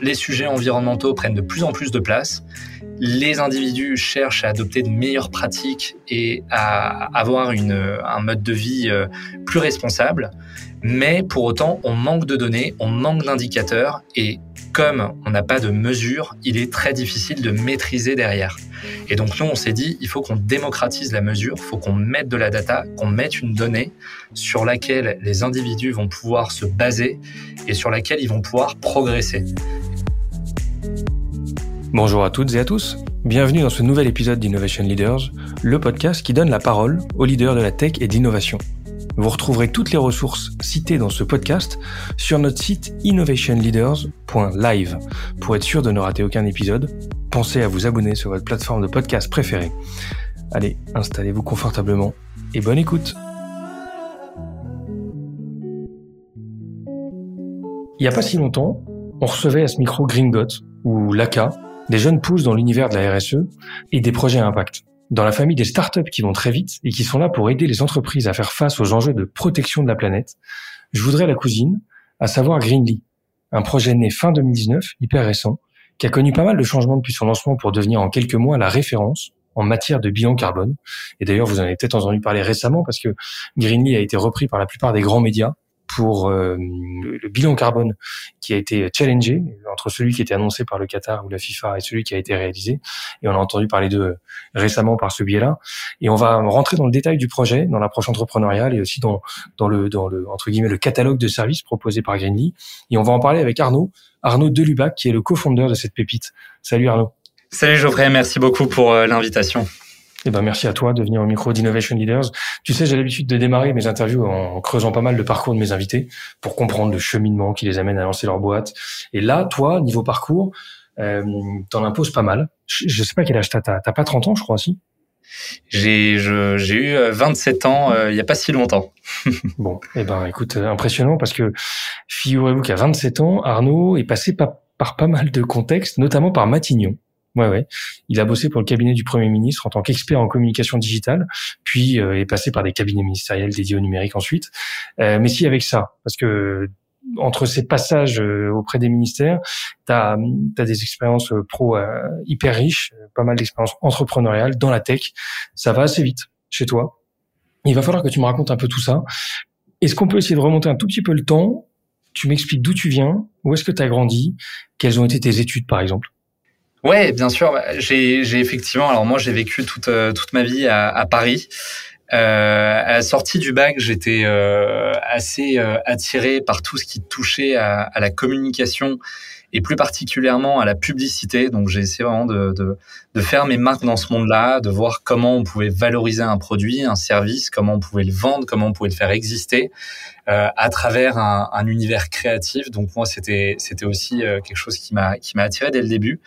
Les sujets environnementaux prennent de plus en plus de place. Les individus cherchent à adopter de meilleures pratiques et à avoir une, un mode de vie euh, plus responsable. Mais pour autant, on manque de données, on manque d'indicateurs et comme on n'a pas de mesures, il est très difficile de maîtriser derrière. Et donc nous, on s'est dit, il faut qu'on démocratise la mesure, il faut qu'on mette de la data, qu'on mette une donnée sur laquelle les individus vont pouvoir se baser et sur laquelle ils vont pouvoir progresser. Bonjour à toutes et à tous. Bienvenue dans ce nouvel épisode d'Innovation Leaders, le podcast qui donne la parole aux leaders de la tech et d'innovation. Vous retrouverez toutes les ressources citées dans ce podcast sur notre site innovationleaders.live. Pour être sûr de ne rater aucun épisode, pensez à vous abonner sur votre plateforme de podcast préférée. Allez, installez-vous confortablement et bonne écoute. Il n'y a pas si longtemps, on recevait à ce micro Gringot ou Laka, des jeunes pousses dans l'univers de la RSE et des projets à impact. Dans la famille des startups qui vont très vite et qui sont là pour aider les entreprises à faire face aux enjeux de protection de la planète, je voudrais la cousine, à savoir Greenly, un projet né fin 2019, hyper récent, qui a connu pas mal de changements depuis son lancement pour devenir en quelques mois la référence en matière de bilan carbone. Et d'ailleurs, vous en avez peut-être entendu parler récemment parce que Greenly a été repris par la plupart des grands médias pour euh, le bilan carbone qui a été challengé entre celui qui était annoncé par le Qatar ou la FIFA et celui qui a été réalisé. Et on a entendu parler d'eux récemment par ce biais-là. Et on va rentrer dans le détail du projet, dans l'approche entrepreneuriale et aussi dans, le dans le entre guillemets le catalogue de services proposé par Greenly. Et on va en parler avec Arnaud, Arnaud Delubac, qui est le cofondeur de cette pépite. Salut Arnaud. Salut Geoffrey, merci beaucoup pour euh, l'invitation. Eh ben, merci à toi de venir au micro d'Innovation Leaders. Tu sais, j'ai l'habitude de démarrer mes interviews en creusant pas mal le parcours de mes invités pour comprendre le cheminement qui les amène à lancer leur boîte. Et là, toi, niveau parcours, euh, t'en imposes pas mal. Je, sais pas quel âge t'as. T'as pas 30 ans, je crois, aussi J'ai eu 27 euh, ans euh, il y a pas si longtemps. bon, eh ben, écoute, euh, impressionnant parce que figurez-vous qu'à 27 ans, Arnaud est passé par, par pas mal de contextes, notamment par Matignon. Ouais, ouais. Il a bossé pour le cabinet du Premier ministre en tant qu'expert en communication digitale, puis euh, est passé par des cabinets ministériels dédiés au numérique ensuite. Euh, mais si avec ça, parce que entre ces passages euh, auprès des ministères, tu as, des expériences pro euh, hyper riches, pas mal d'expériences entrepreneuriales dans la tech. Ça va assez vite chez toi. Il va falloir que tu me racontes un peu tout ça. Est-ce qu'on peut essayer de remonter un tout petit peu le temps? Tu m'expliques d'où tu viens, où est-ce que tu as grandi, quelles ont été tes études par exemple? Ouais, bien sûr. J'ai, j'ai effectivement. Alors moi, j'ai vécu toute euh, toute ma vie à, à Paris. Euh, à la sortie du bac, j'étais euh, assez euh, attiré par tout ce qui touchait à, à, la communication et plus particulièrement à la publicité. Donc j'ai essayé vraiment de, de, de, faire mes marques dans ce monde-là, de voir comment on pouvait valoriser un produit, un service, comment on pouvait le vendre, comment on pouvait le faire exister euh, à travers un, un, univers créatif. Donc moi c'était c'était aussi euh, quelque chose qui m'a qui m'a attiré dès le début.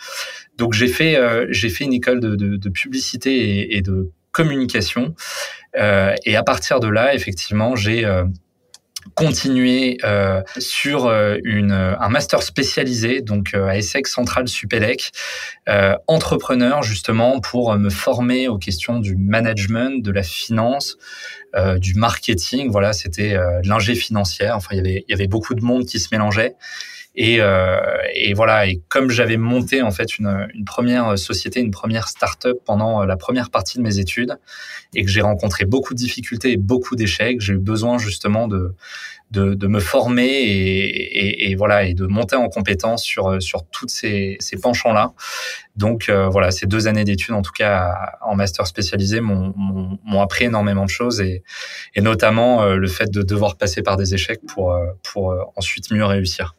Donc j'ai fait euh, j'ai fait une école de, de, de publicité et, et, de communication. Euh, et à partir de là, effectivement, j'ai continuer euh, sur euh, une, un master spécialisé donc euh, à Essex Central Supélec euh, entrepreneur justement pour me former aux questions du management de la finance euh, du marketing. Voilà c'était l'ingé financière. Enfin il y avait il y avait beaucoup de monde qui se mélangeait et, euh, et voilà. Et comme j'avais monté en fait une, une première société, une première start-up pendant la première partie de mes études, et que j'ai rencontré beaucoup de difficultés et beaucoup d'échecs, j'ai eu besoin justement de de, de me former et, et, et, voilà et de monter en compétence sur sur toutes ces, ces penchants là. Donc euh, voilà, ces deux années d'études en tout cas en master spécialisé m'ont appris énormément de choses et, et notamment euh, le fait de devoir passer par des échecs pour euh, pour ensuite mieux réussir.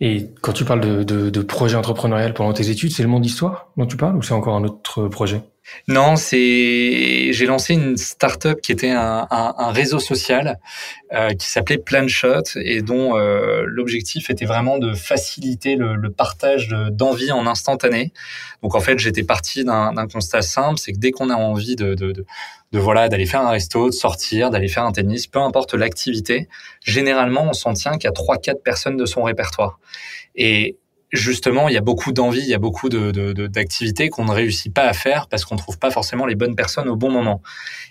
Et quand tu parles de, de, de projet entrepreneurial pendant tes études, c'est le monde d'histoire dont tu parles ou c'est encore un autre projet? Non, c'est j'ai lancé une start-up qui était un, réseau social euh, qui s'appelait Planshot et dont euh, l'objectif était vraiment de faciliter le, partage d'envie en instantané. Donc en fait, j'étais parti d'un constat simple, c'est que dès qu'on a envie de, de, de, de voilà d'aller faire un resto, de sortir, d'aller faire un tennis, peu importe l'activité, généralement on s'en tient qu'à trois quatre personnes de son répertoire. Et justement, il y a beaucoup d'envie, il y a beaucoup d'activités de, qu'on ne réussit pas à faire parce qu'on trouve pas forcément les bonnes personnes au bon moment.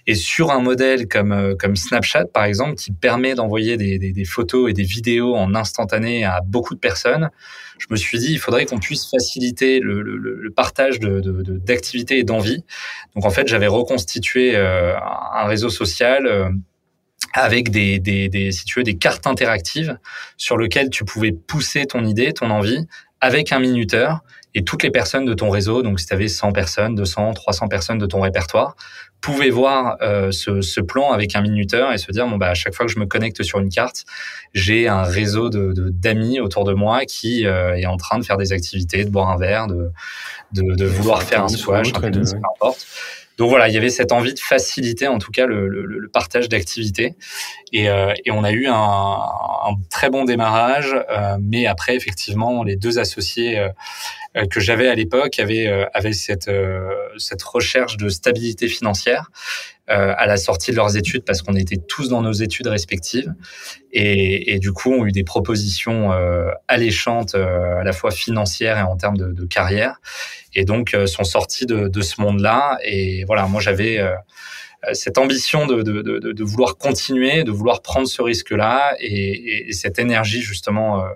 Et sur un modèle comme, euh, comme Snapchat, par exemple, qui permet d'envoyer des, des, photos et des vidéos en instantané à beaucoup de personnes, je me suis dit, il faudrait qu'on puisse faciliter le, partage d'activités et d'envie. Donc, en fait, j'avais reconstitué euh, un réseau social euh, avec des, des, si tu veux, des cartes interactives sur lesquelles tu pouvais pousser ton idée, ton envie, avec un minuteur et toutes les personnes de ton réseau, donc si tu avais 100 personnes, 200, 300 personnes de ton répertoire, pouvaient voir euh, ce, ce, plan avec un minuteur et se dire bon bah à chaque fois que je me connecte sur une carte, j'ai un réseau de d'amis autour de moi qui euh, est en train de faire des activités, de boire un verre, de de, de vouloir faire un un peu importe. Donc voilà, il y avait cette envie de faciliter en tout cas le, le, le partage d'activités. Et, euh, et, on a eu un, un très bon démarrage, euh, mais après effectivement les deux associés euh, que j'avais à l'époque avaient, avaient cette, cette recherche de stabilité financière à la sortie de leurs études parce qu'on était tous dans nos études respectives et, et du coup ont eu des propositions alléchantes à la fois financières et en termes de, de carrière et donc sont sortis de, ce monde-là et voilà moi j'avais euh, cette ambition de, vouloir continuer, de vouloir prendre ce risque-là et, et, cette énergie justement euh,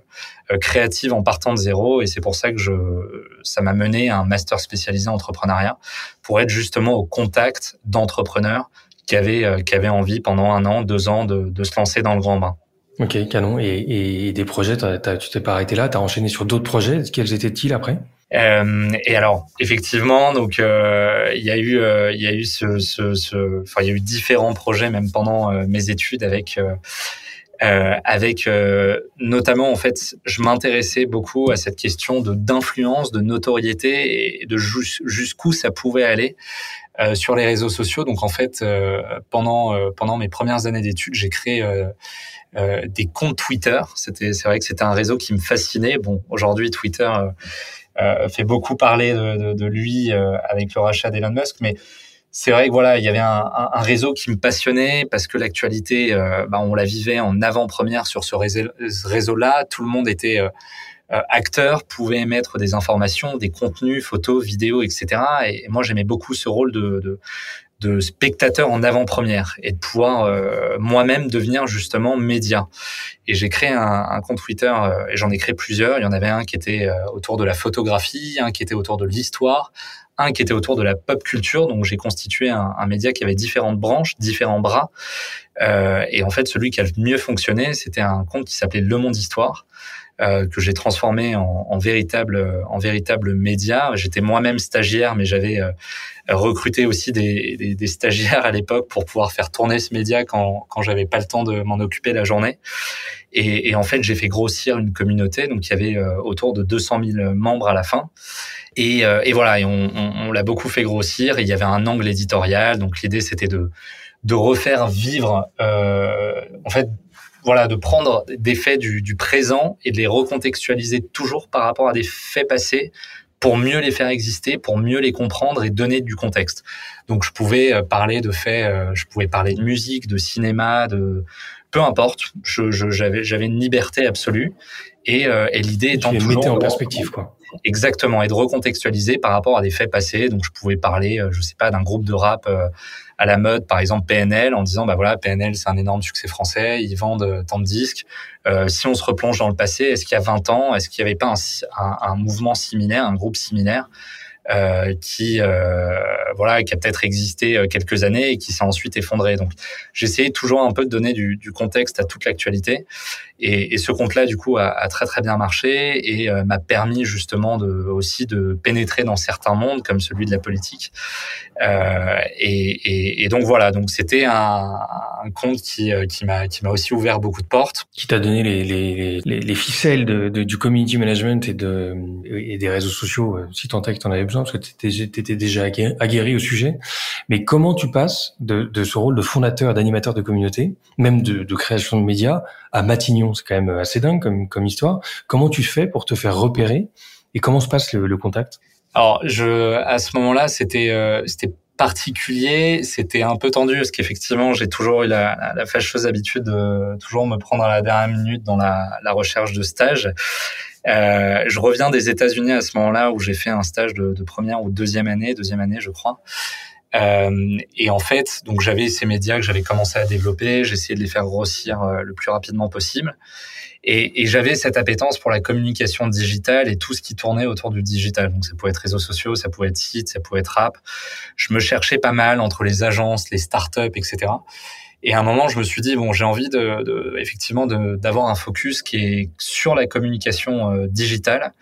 euh, créative en partant de zéro. Et c'est pour ça que ça m'a mené à un master spécialisé en entrepreneuriat pour être justement au contact d'entrepreneurs qui avaient, envie pendant un an, deux ans de, se lancer dans le grand bain. Ok, canon. Et, des projets, tu t'es pas arrêté là, tu as enchaîné sur d'autres projets? Quels étaient-ils après? Euh, et alors, effectivement, donc euh, il y a eu, euh, il y a eu ce, enfin il y a eu différents projets même pendant mes études avec, avec notamment en fait, je m'intéressais beaucoup à cette question de d'influence, de notoriété et de jusqu'où ça pouvait aller sur les réseaux sociaux. Donc en fait, pendant pendant mes premières années d'études, j'ai créé des comptes Twitter. C'était, c'est vrai que c'était un réseau qui me fascinait. Bon, aujourd'hui, Twitter fait beaucoup parler de, lui euh, avec le rachat d'Elon Musk, mais c'est vrai que voilà, il y avait un, réseau qui me passionnait parce que l'actualité, euh, bah, on la vivait en avant-première sur ce réseau-là. Tout le monde était euh, acteur, pouvait émettre des informations, des contenus, photos, vidéos, etc. Et moi, j'aimais beaucoup ce rôle de, de spectateur en avant-première et de pouvoir euh, moi-même devenir justement média. Et j'ai créé un, un, compte Twitter euh, et j'en ai créé plusieurs. Il y en avait un qui était euh, autour de la photographie, un qui était autour de l'histoire, un qui était autour de la pop culture. Donc j'ai constitué un, un, média qui avait différentes branches, différents bras. et en fait, celui qui a le mieux fonctionné, c'était un compte qui s'appelait Le Monde Histoire. Euh, que j'ai transformé en, en, véritable en véritable média. J'étais moi-même stagiaire, mais j'avais euh, recruté aussi des, des, des stagiaires à l'époque pour pouvoir faire tourner ce média quand quand j'avais pas le temps de m'en occuper la journée. Et, et en fait, j'ai fait grossir une communauté. Donc, il y avait euh, autour de 200 000 membres à la fin. Et, et voilà, et on, on, on l'a beaucoup fait grossir. Et il y avait un angle éditorial. Donc, l'idée, c'était de de refaire vivre euh, en fait voilà, de prendre des faits du, du, présent et de les recontextualiser toujours par rapport à des faits passés pour mieux les faire exister, pour mieux les comprendre et donner du contexte. Donc je pouvais euh, parler de faits, euh, je pouvais parler de musique, de cinéma, de peu importe. Je, j'avais j'avais une liberté absolue et, euh, et l'idée étant de mettre en perspective quoi. Exactement et de recontextualiser par rapport à des faits passés. Donc je pouvais parler, je sais pas, d'un groupe de rap à la mode, par exemple PNL, en disant bah voilà PNL c'est un énorme succès français, ils vendent euh, tant de disques. Euh, si on se replonge dans le passé, est-ce qu'il y a 20 ans, est-ce qu'il n'y avait pas un, un, mouvement similaire, un groupe similaire? Euh, qui euh, voilà qui a peut-être existé euh, quelques années et qui s'est ensuite effondré. Donc j'essayais toujours un peu de donner du, du contexte à toute l'actualité et, et, ce compte-là du coup a, a, très très bien marché et euh, m'a permis justement de aussi de pénétrer dans certains mondes comme celui de la politique. Et, et, et, donc voilà, donc c'était un, un, compte qui qui m'a qui m'a aussi ouvert beaucoup de portes. Qui t'a donné les, les, les, les ficelles de, de, du community management et de et des réseaux sociaux si tant est que t'en avais besoin parce que tu étais, déjà aguerri au sujet. Mais comment tu passes de, de ce rôle de fondateur, d'animateur de communauté, même de, de, création de médias, à Matignon? C'est quand même assez dingue comme, comme histoire. Comment tu fais pour te faire repérer? Et comment se passe le, le contact? Alors, je, à ce moment-là, c'était euh, particulier, c'était un peu tendu parce qu'effectivement j'ai toujours eu la, la, fâcheuse habitude de toujours me prendre à la dernière minute dans la, la recherche de stage Euh, je reviens des États-Unis à ce moment-là où j'ai fait un stage de, première ou deuxième année, deuxième année, je crois. Euh, et en fait, donc j'avais ces médias que j'avais commencé à développer, j'essayais de les faire grossir euh, le plus rapidement possible. Et, et j'avais cette appétence pour la communication digitale et tout ce qui tournait autour du digital. Donc ça pouvait être réseaux sociaux, ça pouvait être site, ça pouvait être app. Je me cherchais pas mal entre les agences, les startups, etc. Et à un moment, je me suis dit bon, j'ai envie de, de effectivement d'avoir un focus qui est sur la communication euh, digitale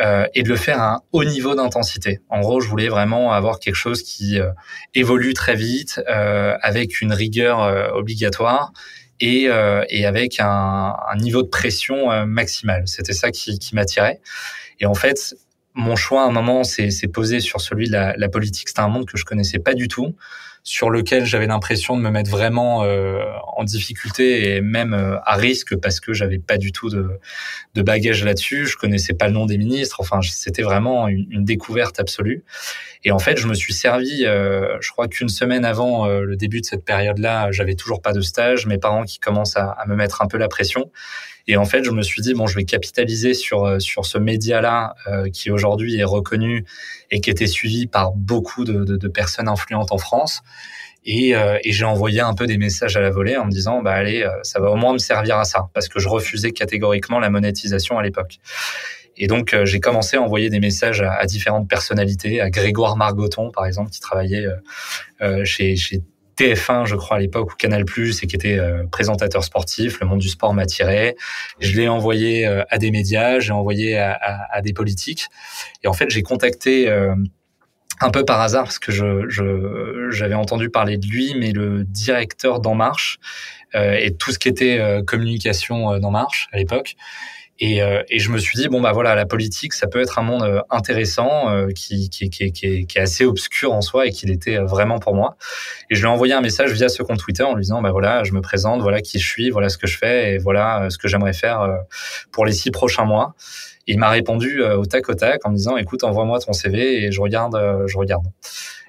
euh, et de le faire à un haut niveau d'intensité. En gros, je voulais vraiment avoir quelque chose qui euh, évolue très vite, euh, avec une rigueur euh, obligatoire et, et avec un, un, niveau de pression maximal. C'était ça qui, qui m'attirait. Et en fait, mon choix à un moment s'est posé sur celui de la, la politique. C'était un monde que je connaissais pas du tout sur lequel j'avais l'impression de me mettre vraiment euh, en difficulté et même euh, à risque parce que j'avais pas du tout de, de bagages là-dessus. Je connaissais pas le nom des ministres. Enfin, c'était vraiment une, découverte absolue. Et en fait, je me suis servi, euh, je crois qu'une semaine avant euh, le début de cette période-là, j'avais toujours pas de stage. Mes parents qui commencent à, à me mettre un peu la pression. Et en fait, je me suis dit bon, je vais capitaliser sur euh, sur ce média-là euh, qui aujourd'hui est reconnu et qui était suivi par beaucoup de, de, de personnes influentes en France. Et, euh, et j'ai envoyé un peu des messages à la volée en me disant bah allez, euh, ça va au moins me servir à ça parce que je refusais catégoriquement la monétisation à l'époque. Et donc, euh, j'ai commencé à envoyer des messages à, différentes personnalités, à Grégoire Margoton, par exemple, qui travaillait euh, chez, chez TF1, je crois, à l'époque, ou Canal+, et qui était euh, présentateur sportif. Le monde du sport m'a tiré. Je l'ai envoyé euh, à des médias, j'ai envoyé à, des politiques. Et en fait, j'ai contacté euh, un peu par hasard, parce que j'avais entendu parler de lui, mais le directeur d'En Marche, et tout ce qui était communication d'En Marche à l'époque. Et, euh, et, je me suis dit bon bah voilà la politique ça peut être un monde euh, intéressant euh, qui, qui, qui, qui, est, qui, assez obscur en soi et qu'il était vraiment pour moi. Et je lui ai envoyé un message via ce compte Twitter en lui disant bah voilà je me présente voilà qui je suis voilà ce que je fais et voilà ce que j'aimerais faire pour les six prochains mois. Il m'a répondu au tac au tac en me disant écoute envoie-moi ton CV et je regarde je regarde.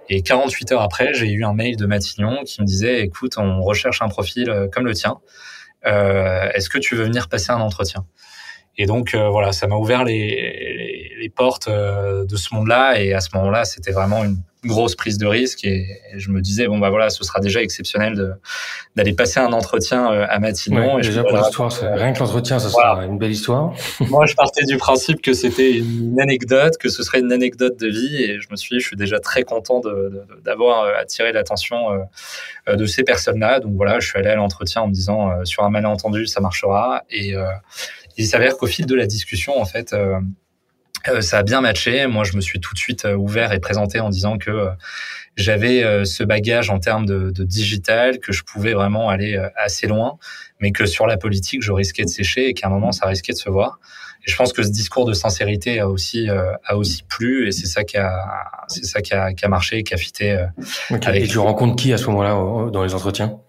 Et 48 heures après j'ai eu un mail de Matignon qui me disait écoute on recherche un profil comme le tien. Est-ce que tu veux venir passer un entretien? Et donc euh, voilà, ça m'a ouvert les, les, les portes euh, de ce monde-là. Et à ce moment-là, c'était vraiment une grosse prise de risque. Et, je me disais bon bah voilà, ce sera déjà exceptionnel d'aller passer un entretien euh, à Matignon. Ouais, et déjà pour l'histoire, rien que l'entretien, ça voilà. sera une belle histoire. Moi, je partais du principe que c'était une anecdote, que ce serait une anecdote de vie. Et je me suis dit, je suis déjà très content d'avoir attiré l'attention de ces personnes-là. Donc voilà, je suis allé à l'entretien en me disant sur un malentendu, ça marchera. Et il s'avère qu'au fil de la discussion, en fait, euh, euh, ça a bien matché. Moi, je me suis tout de suite euh, ouvert et présenté en disant que euh, j'avais euh, ce bagage en termes de, de, digital, que je pouvais vraiment aller assez loin, mais que sur la politique, je risquais de sécher et qu'à un moment, ça risquait de se voir. Et je pense que ce discours de sincérité a aussi a aussi plu et c'est ça qui a c'est ça qui a, qui a marché, qui a fité. Okay. Avec... Et tu rencontres qui à ce moment-là dans les entretiens?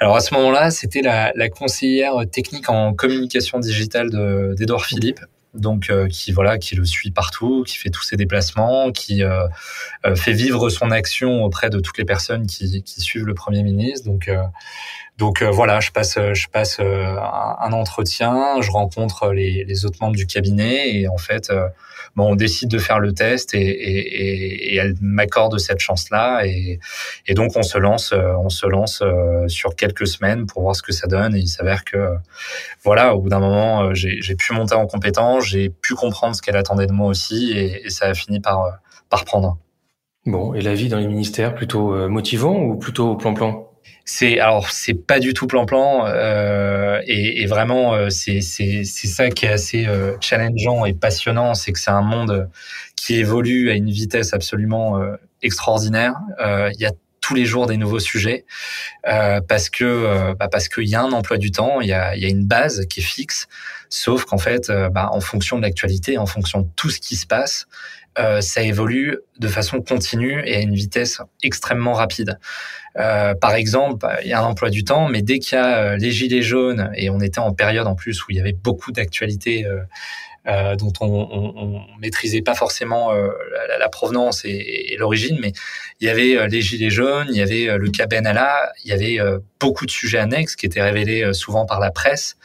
Alors à ce moment-là, c'était la, la, conseillère technique en communication digitale d'Edouard Philippe, donc euh, qui voilà, qui le suit partout, qui fait tous ses déplacements, qui euh, euh, fait vivre son action auprès de toutes les personnes qui, qui suivent le Premier ministre. Donc euh, donc euh, voilà, je passe, je passe un, un, entretien, je rencontre les, les, autres membres du cabinet et en fait, bon, on décide de faire le test et, et, et elle m'accorde cette chance-là et, et, donc on se lance, on se lance sur quelques semaines pour voir ce que ça donne et il s'avère que voilà, au bout d'un moment, j'ai pu monter en compétence, j'ai pu comprendre ce qu'elle attendait de moi aussi et, et ça a fini par par prendre. Bon, et la vie dans les ministères, plutôt motivant ou plutôt plan-plan? C'est alors c'est pas du tout plan-plan euh, et, et, vraiment euh, c'est c'est ça qui est assez euh, challengeant et passionnant, c'est que c'est un monde qui évolue à une vitesse absolument euh, extraordinaire. Euh, il y a tous les jours des nouveaux sujets euh, parce que bah parce qu'il y a un emploi du temps, il y a il y a une base qui est fixe, sauf qu'en fait bah, en fonction de l'actualité, en fonction de tout ce qui se passe, euh, ça évolue de façon continue et à une vitesse extrêmement rapide. Euh, par exemple, bah, il y a un emploi du temps, mais dès qu'il y a euh, les gilets jaunes, et on était en période en plus où il y avait beaucoup d'actualités dont on, on, maîtrisait pas forcément la, provenance et, et l'origine, mais il y avait les gilets jaunes, il y avait le cas Benalla, il y avait beaucoup de sujets annexes qui étaient révélés souvent par la presse.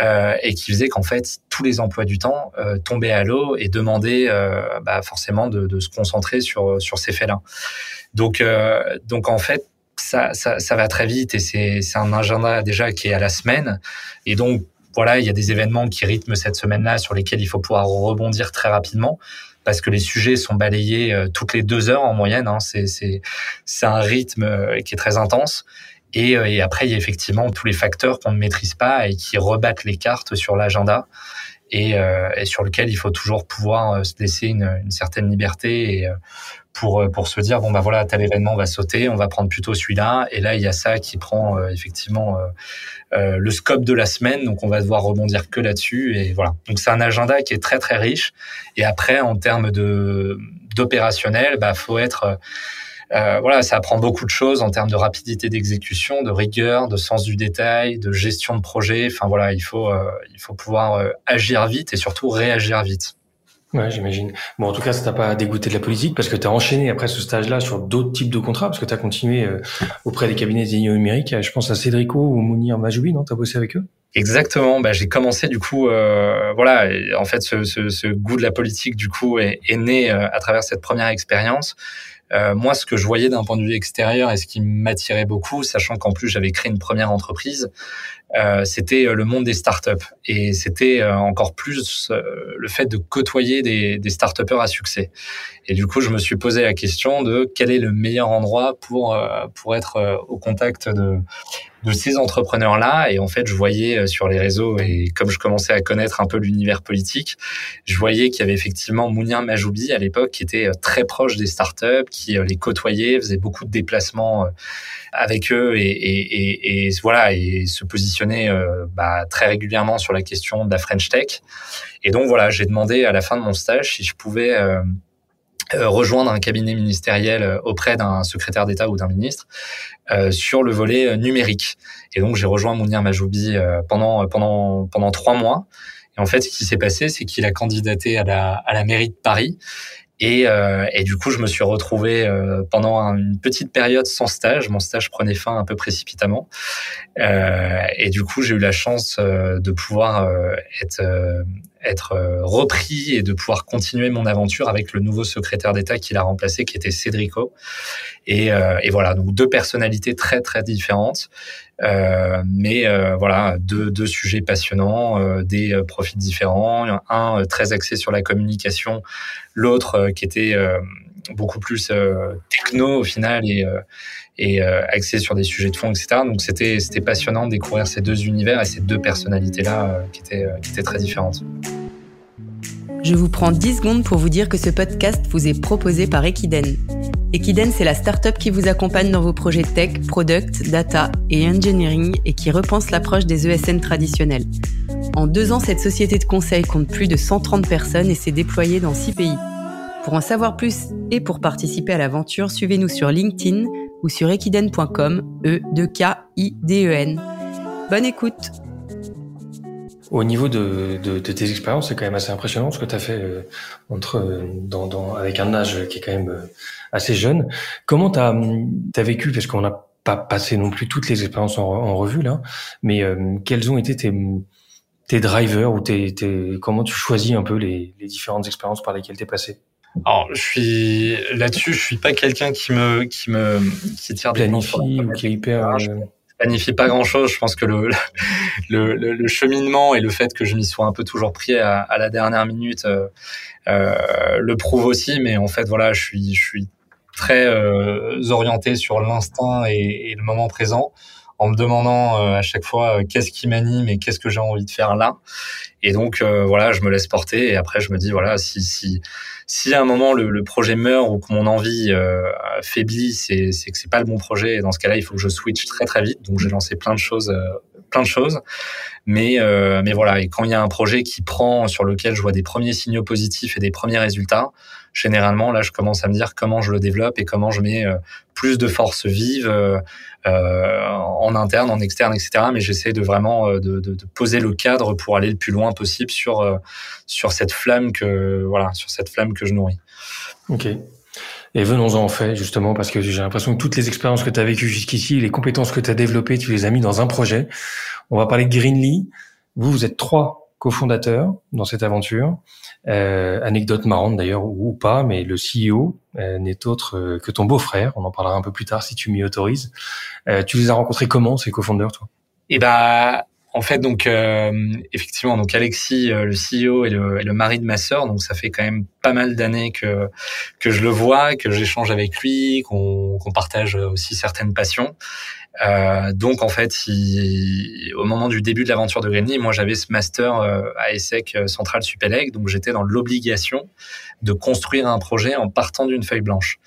Euh, et qui faisait qu'en fait tous les emplois du temps euh, tombaient à l'eau et demandaient euh, bah, forcément de, se concentrer sur sur ces faits-là. Donc donc en fait ça, ça, va très vite et c'est c'est un agenda déjà qui est à la semaine et donc voilà il y a des événements qui rythment cette semaine-là sur lesquels il faut pouvoir rebondir très rapidement parce que les sujets sont balayés toutes les deux heures en moyenne. Hein. C'est un rythme qui est très intense. Et, euh, et, après, il y a effectivement tous les facteurs qu'on ne maîtrise pas et qui rebattent les cartes sur l'agenda et, euh, et, sur lequel il faut toujours pouvoir se laisser une, une certaine liberté et, pour pour se dire bon bah voilà tel événement va sauter, on va prendre plutôt celui-là. Et là, il y a ça qui prend euh, effectivement euh, le scope de la semaine, donc on va devoir rebondir que là-dessus. Et voilà. Donc c'est un agenda qui est très très riche. Et après, en termes d'opérationnel, bah faut être euh, voilà, ça apprend beaucoup de choses en termes de rapidité d'exécution, de rigueur, de sens du détail, de gestion de projet. Enfin voilà, il faut euh, il faut pouvoir euh, agir vite et surtout réagir vite. Ouais, j'imagine. Bon, en tout cas, ça t'a pas dégoûté de la politique parce que tu as enchaîné après ce stage-là sur d'autres types de contrats parce que tu as continué auprès des cabinets des numériques. Je pense à Cédrico ou Mounir Majoubi, non? Tu as bossé avec eux? Exactement. Bah, j'ai commencé du coup, euh, voilà. En fait, ce, ce, ce, goût de la politique du coup est, est né à travers cette première expérience. Euh, moi, ce que je voyais d'un point de vue extérieur et ce qui m'attirait beaucoup, sachant qu'en plus j'avais créé une première entreprise, euh, c'était euh, le monde des startups. Et c'était euh, encore plus euh, le fait de côtoyer des, des startupeurs à succès. Et du coup, je me suis posé la question de quel est le meilleur endroit pour, pour être au contact de, de ces entrepreneurs-là. Et en fait, je voyais euh, sur les réseaux, et comme je commençais à connaître un peu l'univers politique, je voyais qu'il y avait effectivement Mounir Majoubi à l'époque qui était euh, très proche des startups, qui euh, les côtoyait, faisait beaucoup de déplacements avec eux et, voilà et se positionnait bah, très régulièrement sur la question de la French Tech. Et donc voilà, j'ai demandé à la fin de mon stage si je pouvais euh, rejoindre un cabinet ministériel euh, auprès d'un secrétaire d'État ou d'un ministre euh, sur le volet numérique. Et donc j'ai rejoint Mounir Majoubi pendant pendant pendant trois mois. Et en fait, ce qui s'est passé, c'est qu'il a candidaté à la à la mairie de Paris. Et, euh, et, du coup, je me suis retrouvé euh, pendant une petite période sans stage. Mon stage prenait fin un peu précipitamment. Euh, et du coup, j'ai eu la chance de pouvoir être être euh, repris et de pouvoir continuer mon aventure avec le nouveau secrétaire d'État qui l'a remplacé, qui était Cédrico. Et, euh, et, voilà, donc deux personnalités très très différentes, euh, mais euh, voilà, deux, deux sujets passionnants, euh, des profils différents, un très axé sur la communication, l'autre qui était beaucoup plus techno au final et et euh, axé sur des sujets de fond, etc. Donc c'était passionnant de découvrir ces deux univers et ces deux personnalités là euh, qui étaient euh, qui étaient très différentes. Je vous prends 10 secondes pour vous dire que ce podcast vous est proposé par Equiden. Equiden, c'est la startup qui vous accompagne dans vos projets tech, product, data et engineering et qui repense l'approche des ESN traditionnels. En deux ans, cette société de conseil compte plus de 130 personnes et s'est déployée dans 6 pays. Pour en savoir plus et pour participer à l'aventure, suivez-nous sur LinkedIn ou sur equiden.com, e 2 k i d e n. Bonne écoute. Au niveau de, de, de tes expériences, c'est quand même assez impressionnant ce que tu as fait euh, entre euh, dans, dans, avec un âge qui est quand même euh, assez jeune. Comment tu as, vécu, parce qu'on n'a pas passé non plus toutes les expériences en, en revue là, mais euh, quels ont été tes, tes drivers ou tes, tes, comment tu choisis un peu les, les différentes expériences par lesquelles tu es passé? Alors, je suis là-dessus, je suis pas quelqu'un qui me qui me qui tire planifie ou qui est hyper. Euh, je planifie pas grand-chose. Je pense que le, le, le, le, cheminement et le fait que je m'y sois un peu toujours pris à, à la dernière minute euh, euh, le prouve aussi. Mais en fait, voilà, je suis je suis très euh, orienté sur l'instinct et, et, le moment présent en me demandant euh, à chaque fois qu'est-ce qui m'anime et qu'est-ce que j'ai envie de faire là. Et donc voilà, je me laisse porter et après je me dis voilà si si si à un moment le, projet meurt ou que mon envie euh, faiblit, c'est, c'est que c'est pas le bon projet. Et dans ce cas-là, il faut que je switch très très vite. Donc j'ai lancé plein de choses, euh, plein de choses. Mais euh, mais voilà. Et quand il y a un projet qui prend, sur lequel je vois des premiers signaux positifs et des premiers résultats, généralement là, je commence à me dire comment je le développe et comment je mets euh, plus de force vive euh, en interne, en externe, etc. Mais j'essaie de vraiment de, de, de, poser le cadre pour aller le plus loin possible sur sur cette flamme que voilà, sur cette flamme que je nourris. Ok. Et venons-en en fait, justement, parce que j'ai l'impression que toutes les expériences que tu as vécues jusqu'ici, les compétences que tu as développées, tu les as mis dans un projet. On va parler de Greenly. Vous, vous êtes trois cofondateurs dans cette aventure. Euh, anecdote marrante d'ailleurs ou, pas, mais le CEO euh, n'est autre que ton beau-frère. On en parlera un peu plus tard si tu m'y autorises. tu les as rencontrés comment ces cofondateurs, toi? Eh ben, en fait, donc euh, effectivement, donc Alexis, euh, le CEO et le, le, mari de ma sœur, donc ça fait quand même pas mal d'années que que je le vois, que j'échange avec lui, qu'on partage aussi certaines passions. Euh, donc en fait, au moment du début de l'aventure de Greenly, moi j'avais ce master euh, à ESSEC Central Supélec, donc j'étais dans l'obligation de construire un projet en partant d'une feuille blanche.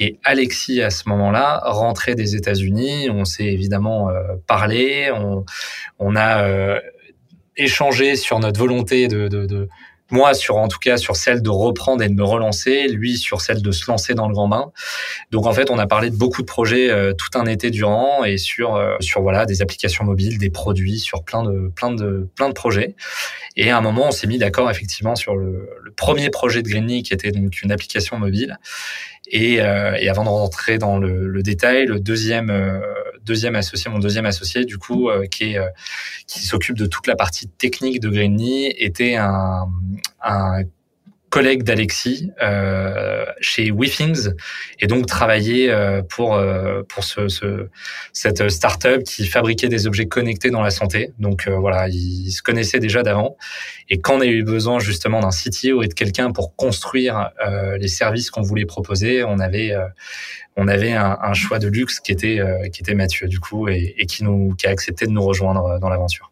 Et Alexis, à ce moment-là, rentrait des États-Unis. On s'est évidemment euh, parlé. On, a euh, échangé sur notre volonté de, moi sur en tout cas sur celle de reprendre et de me relancer, lui sur celle de se lancer dans le grand bain. Donc en fait, on a parlé de beaucoup de projets euh, tout un été durant et sur euh, sur voilà des applications mobiles, des produits, sur plein de plein de plein de projets. Et à un moment, on s'est mis d'accord effectivement sur le, le, premier projet de Greenly qui était donc une application mobile. Et, euh, et avant de rentrer dans le, le détail, le deuxième deuxième associé, mon deuxième associé, du coup, euh, qui est, euh, qui s'occupe de toute la partie technique de Greenly, était un, un collègue d'Alexis euh, chez WeThings et donc travaillait euh, pour euh, pour ce, ce, cette startup qui fabriquait des objets connectés dans la santé. Donc euh, voilà, il se connaissait déjà d'avant. Et quand on a eu besoin justement d'un CTO et de quelqu'un pour construire les services qu'on voulait proposer, on avait on avait un, un, choix de luxe qui était qui était Mathieu du coup et, et qui nous qui a accepté de nous rejoindre dans l'aventure.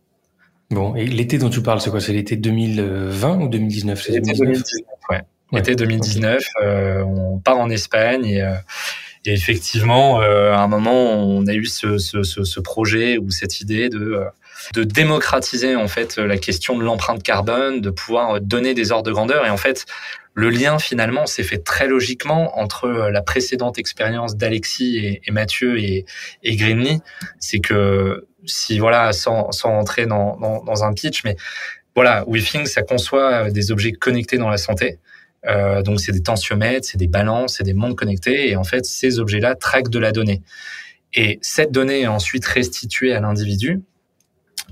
Bon, et l'été dont tu parles, c'est quoi? C'est l'été 2020 ou 2019 C'est 2019, ouais. L'été 2019, euh, on part en Espagne et, euh, et effectivement, euh, à un moment, on a eu ce, projet ou cette idée de euh, de démocratiser en fait la question de l'empreinte carbone, de pouvoir donner des ordres de grandeur. Et en fait, le lien finalement s'est fait très logiquement entre la précédente expérience d'Alexis et, Mathieu et, et Greenly. C'est que si voilà, sans, sans entrer dans, dans, dans, un pitch, mais voilà, WeThink, ça conçoit des objets connectés dans la santé. Euh, donc c'est des tensiomètres, c'est des balances, c'est des montres connectées, et en fait ces objets-là traquent de la donnée. Et cette donnée est ensuite restituée à l'individu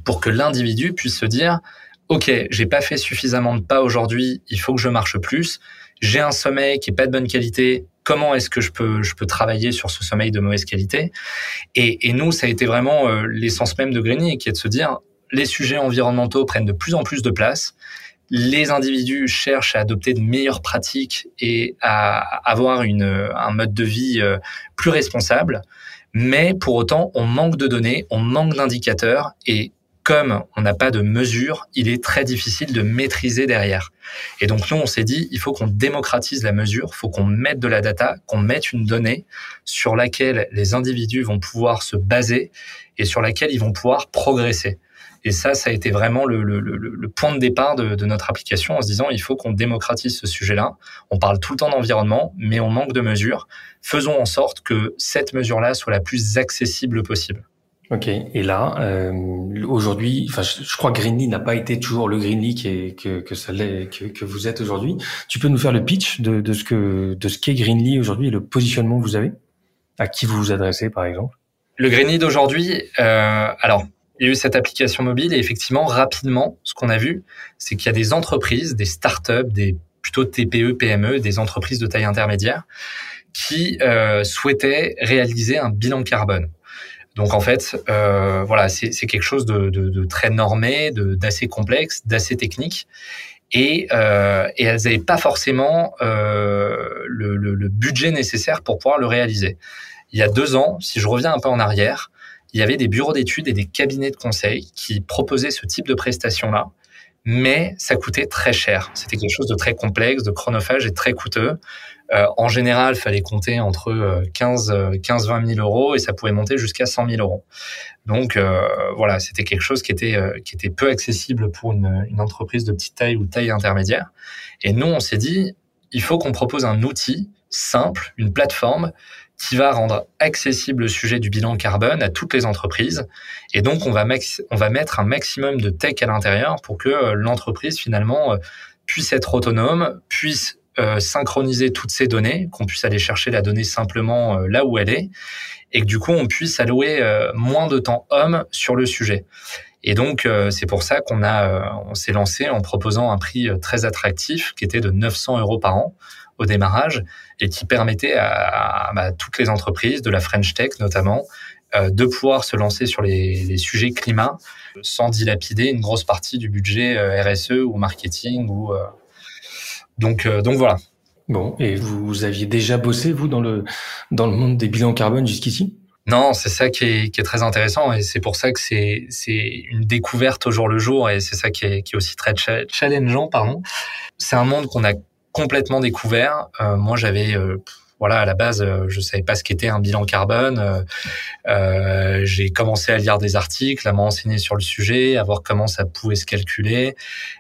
pour que l'individu puisse se dire OK, j'ai pas fait suffisamment de pas aujourd'hui, il faut que je marche plus. J'ai un sommeil qui est pas de bonne qualité. Comment est-ce que je peux je peux travailler sur ce sommeil de mauvaise qualité? Et, nous, ça a été vraiment euh, l'essence même de Greny, qui est de se dire les sujets environnementaux prennent de plus en plus de place. Les individus cherchent à adopter de meilleures pratiques et à avoir une, un mode de vie euh, plus responsable. Mais pour autant, on manque de données, on manque d'indicateurs et comme on n'a pas de mesure, il est très difficile de maîtriser derrière. Et donc nous, on s'est dit, il faut qu'on démocratise la mesure, il faut qu'on mette de la data, qu'on mette une donnée sur laquelle les individus vont pouvoir se baser et sur laquelle ils vont pouvoir progresser. Et ça, ça a été vraiment le, le, le point de départ de, de, notre application en se disant, il faut qu'on démocratise ce sujet-là. On parle tout le temps d'environnement, mais on manque de mesures. Faisons en sorte que cette mesure-là soit la plus accessible possible. Ok. Et là, euh, aujourd'hui, enfin, je, crois que Greenly n'a pas été toujours le Greenly qui est, que, que ça l'est, que, que, vous êtes aujourd'hui. Tu peux nous faire le pitch de, de ce que de ce qu'est Greenly aujourd'hui et le positionnement que vous avez? À qui vous vous adressez, par exemple? Le Greenly d'aujourd'hui, euh, alors. Il y a eu cette application mobile et effectivement, rapidement, ce qu'on a vu, c'est qu'il y a des entreprises, des startups, des plutôt TPE, PME, des entreprises de taille intermédiaire qui euh, souhaitaient réaliser un bilan carbone. Donc en fait, euh, voilà, c'est quelque chose de, de, de, très normé, d'assez complexe, d'assez technique. Et, euh, et elles n'avaient pas forcément euh, le, le, le, budget nécessaire pour pouvoir le réaliser. Il y a deux ans, si je reviens un peu en arrière, il y avait des bureaux d'études et des cabinets de conseil qui proposaient ce type de prestations-là, mais ça coûtait très cher. C'était quelque chose de très complexe, de chronophage et très coûteux. Euh, en général, fallait compter entre 15, 15, 20 000 euros et ça pouvait monter jusqu'à 100 000 euros. Donc euh, voilà, c'était quelque chose qui était euh, qui était peu accessible pour une, une, entreprise de petite taille ou taille intermédiaire. Et nous, on s'est dit, il faut qu'on propose un outil simple, une plateforme qui va rendre accessible le sujet du bilan carbone à toutes les entreprises. Et donc, on va, on va mettre un maximum de tech à l'intérieur pour que euh, l'entreprise, finalement, puisse être autonome, puisse euh, synchroniser toutes ces données, qu'on puisse aller chercher la donnée simplement euh, là où elle est, et que du coup on puisse allouer euh, moins de temps homme sur le sujet. Et donc, c'est pour ça qu'on s'est lancé en proposant un prix très attractif qui était de 900 euros par an au démarrage et qui permettait à, toutes les entreprises, de la French Tech notamment, de pouvoir se lancer sur les, les, sujets climat sans dilapider une grosse partie du budget RSE ou marketing ou donc donc voilà. Bon, et vous aviez déjà bossé, vous, dans le, dans le monde des bilans carbone jusqu'ici? Non, c'est ça qui est, qui est, très intéressant et c'est pour ça que c'est une découverte au jour le jour et c'est ça qui est, qui est aussi très challengeant pardon. C'est un monde qu'on a complètement découvert. Euh, moi, j'avais euh, voilà à la base, euh, je savais pas ce qu'était un bilan carbone. Euh, j'ai commencé à lire des articles, à m'enseigner sur le sujet, à voir comment ça pouvait se calculer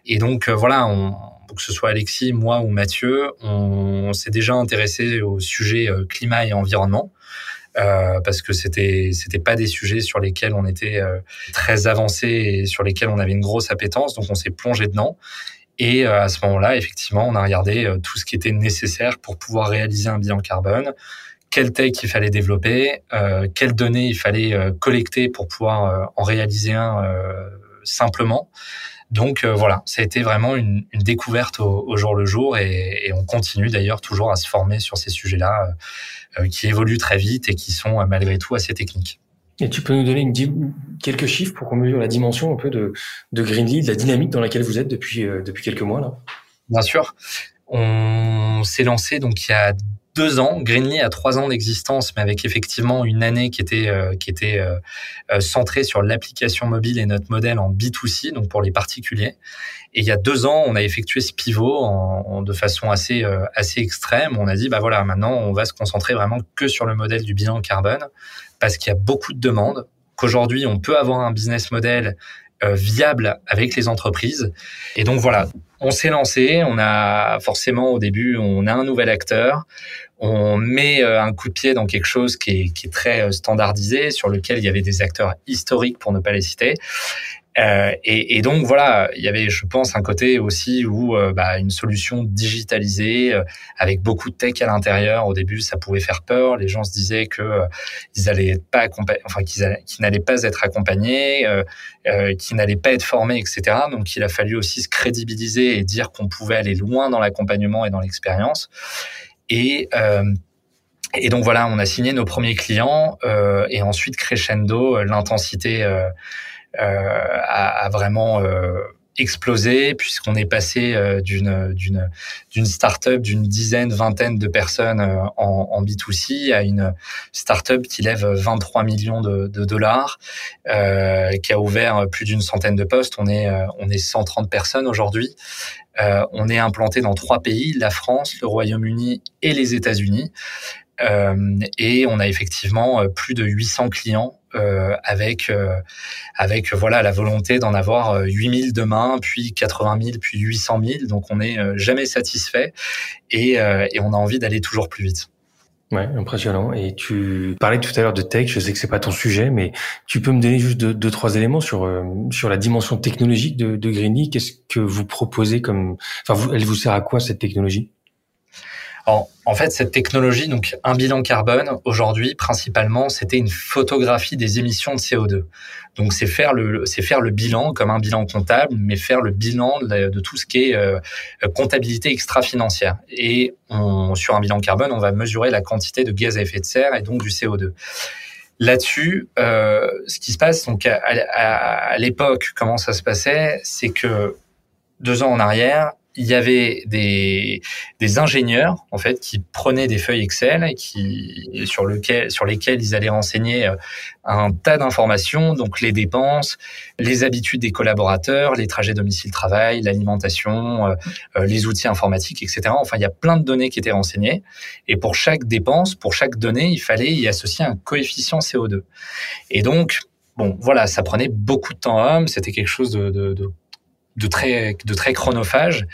et donc voilà, on, que ce soit Alexis, moi ou Mathieu, on, s'est déjà intéressé au sujet climat et environnement. Euh, parce que c'était c'était pas des sujets sur lesquels on était euh, très avancé et sur lesquels on avait une grosse appétence donc on s'est plongé dedans et à ce moment-là effectivement on a regardé tout ce qui était nécessaire pour pouvoir réaliser un bilan carbone quelle tech il fallait développer quelles données il fallait collecter pour pouvoir en réaliser un simplement donc euh, voilà, ça a été vraiment une, découverte au, jour le jour et, on continue d'ailleurs toujours à se former sur ces sujets-là euh, euh, qui évoluent très vite et qui sont malgré tout assez techniques. Et tu peux nous donner quelques chiffres pour qu'on mesure la dimension un peu de, de Greenly, de la dynamique dans laquelle vous êtes depuis, depuis quelques mois là? Bien sûr. On s'est lancé donc il y a deux ans. Greenly a trois ans d'existence, mais avec effectivement une année qui était euh, qui était euh, euh, centrée sur l'application mobile et notre modèle en B2C, donc pour les particuliers. Et il y a deux ans, on a effectué ce pivot de façon assez assez extrême. On a dit bah voilà, maintenant on va se concentrer vraiment que sur le modèle du bilan carbone parce qu'il y a beaucoup de demandes. Qu'aujourd'hui on peut avoir un business model viable avec les entreprises. Et donc voilà, on s'est lancé, on a forcément au début, on a un nouvel acteur, on met euh, un coup de pied dans quelque chose qui est, très euh, standardisé, sur lequel il y avait des acteurs historiques pour ne pas les citer. Euh, et, donc voilà, il y avait, je pense, un côté aussi où bah, une solution digitalisée avec beaucoup de tech à l'intérieur. Au début, ça pouvait faire peur. Les gens se disaient que ils allaient pas enfin qu'ils n'allaient pas être accompagnés, qu'ils n'allaient pas être formés, etc. Donc il a fallu aussi se crédibiliser et dire qu'on pouvait aller loin dans l'accompagnement et dans l'expérience. Et euh, et donc voilà, on a signé nos premiers clients euh, et ensuite crescendo, euh, l'intensité euh, a, a, vraiment explosé puisqu'on est passé d'une d'une d'une startup d'une dizaine vingtaine de personnes en, en B2C à une startup qui lève 23 millions de, de dollars euh, qui a ouvert plus d'une centaine de postes on est on est 130 personnes aujourd'hui euh, on est implanté dans trois pays, la France, le Royaume-Uni et les États-Unis. Euh, et on a effectivement euh, plus de 800 clients euh, avec euh, avec voilà la volonté d'en avoir 8000 demain, puis 80 000, puis 800 000. Donc on n'est jamais satisfait et, et on a envie d'aller toujours plus vite. Ouais, impressionnant. Et tu parlais tout à l'heure de tech. Je sais que c'est pas ton sujet, mais tu peux me donner juste deux, trois éléments sur euh, sur la dimension technologique de, de Greeny. Qu'est-ce que vous proposez comme, enfin, vous, elle vous sert à quoi cette technologie? En fait, cette technologie, donc un bilan carbone, aujourd'hui, principalement, c'était une photographie des émissions de CO2. Donc, c'est faire le, c'est faire le bilan comme un bilan comptable, mais faire le bilan de, tout ce qui est euh, comptabilité extra-financière. Et on, sur un bilan carbone, on va mesurer la quantité de gaz à effet de serre et donc du CO2. Là-dessus, euh, ce qui se passe, donc à, à l'époque, comment ça se passait, c'est que deux ans en arrière, il y avait des, des ingénieurs en fait qui prenaient des feuilles Excel et qui sur lequel sur lesquelles ils allaient renseigner euh, un tas d'informations donc les dépenses, les habitudes des collaborateurs, les trajets domicile-travail, l'alimentation, euh, euh, les outils informatiques, etc. Enfin, il y a plein de données qui étaient renseignées et pour chaque dépense, pour chaque donnée, il fallait y associer un coefficient CO2. Et donc Bon, voilà, ça prenait beaucoup de temps homme. C'était quelque chose de, de, de de très de très chronophage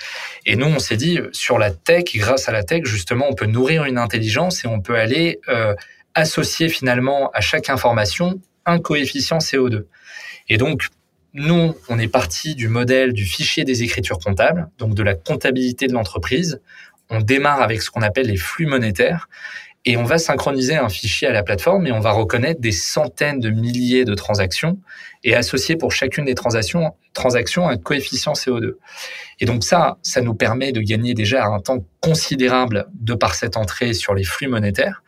et nous on s'est dit sur la tech grâce à la tech justement on peut nourrir une intelligence et on peut aller euh, associer finalement à chaque information un coefficient CO2 et donc nous on est parti du modèle du fichier des écritures comptables donc de la comptabilité de l'entreprise. On démarre avec ce qu'on appelle les flux monétaires et on va synchroniser un fichier à la plateforme et on va reconnaître des centaines de milliers de transactions et associer pour chacune des transactions, transactions un coefficient CO2. Et donc ça, ça nous permet de gagner déjà un temps considérable de par cette entrée sur les flux monétaires.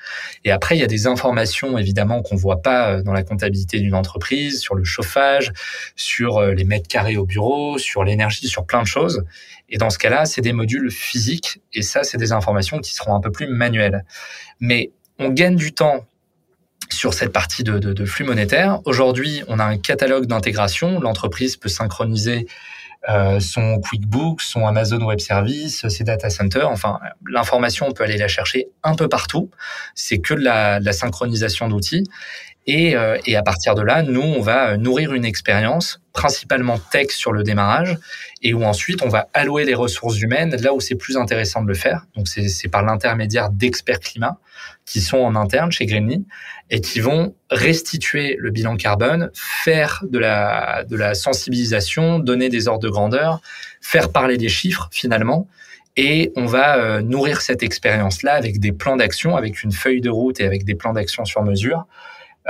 Et après, il y a des informations évidemment qu'on voit pas euh, dans la comptabilité d'une entreprise, sur le chauffage, sur euh, les mètres carrés au bureau, sur l'énergie, sur plein de choses. Et dans ce cas-là, c'est des modules physiques et ça, c'est des informations qui seront un peu plus manuelles. Mais on gagne du temps sur cette partie de, flux monétaire. Aujourd'hui, on a un catalogue d'intégration. L'entreprise peut synchroniser euh, son QuickBooks, son Amazon Web Service, ses data centers. Enfin, l'information, on peut aller la chercher un peu partout. C'est que de la synchronisation d'outils. Et, euh, et, à partir de là, nous, on va nourrir une expérience, principalement tech sur le démarrage, et où ensuite on va allouer les ressources humaines là où c'est plus intéressant de le faire. Donc c'est par l'intermédiaire d'experts climat qui sont en interne chez Greenly et qui vont restituer le bilan carbone, faire de la, de la sensibilisation, donner des ordres de grandeur, faire parler des chiffres finalement. Et on va euh, nourrir cette expérience-là avec des plans d'action, avec une feuille de route et avec des plans d'action sur mesure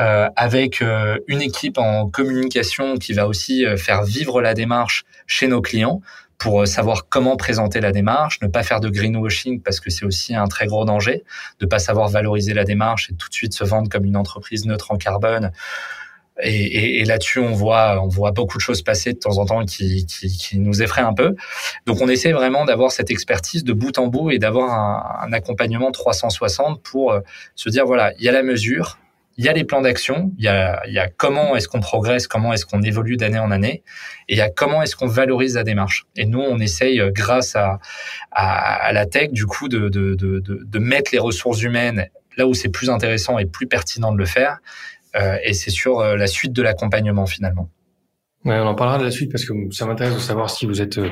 euh, avec euh, une équipe en communication qui va aussi euh, faire vivre la démarche chez nos clients pour savoir comment présenter la démarche, ne pas faire de greenwashing parce que c'est aussi un très gros danger, de pas savoir valoriser la démarche et tout de suite se vendre comme une entreprise neutre en carbone. Et, et, et là-dessus, on voit, on voit beaucoup de choses passer de temps en temps qui, qui, qui nous effraient un peu. Donc, on essaie vraiment d'avoir cette expertise de bout en bout et d'avoir un, un accompagnement 360 pour se dire voilà, il y a la mesure, il y a les plans d'action, il y a, il y a comment est-ce qu'on progresse, comment est-ce qu'on évolue d'année en année, et il y a comment est-ce qu'on valorise la démarche. Et nous, on essaye, euh, grâce à, à, à la tech, du coup, de, de, de, de, mettre les ressources humaines là où c'est plus intéressant et plus pertinent de le faire. Euh, et c'est sur euh, la suite de l'accompagnement finalement. Ouais, on en parlera de la suite parce que ça m'intéresse de savoir si vous êtes euh,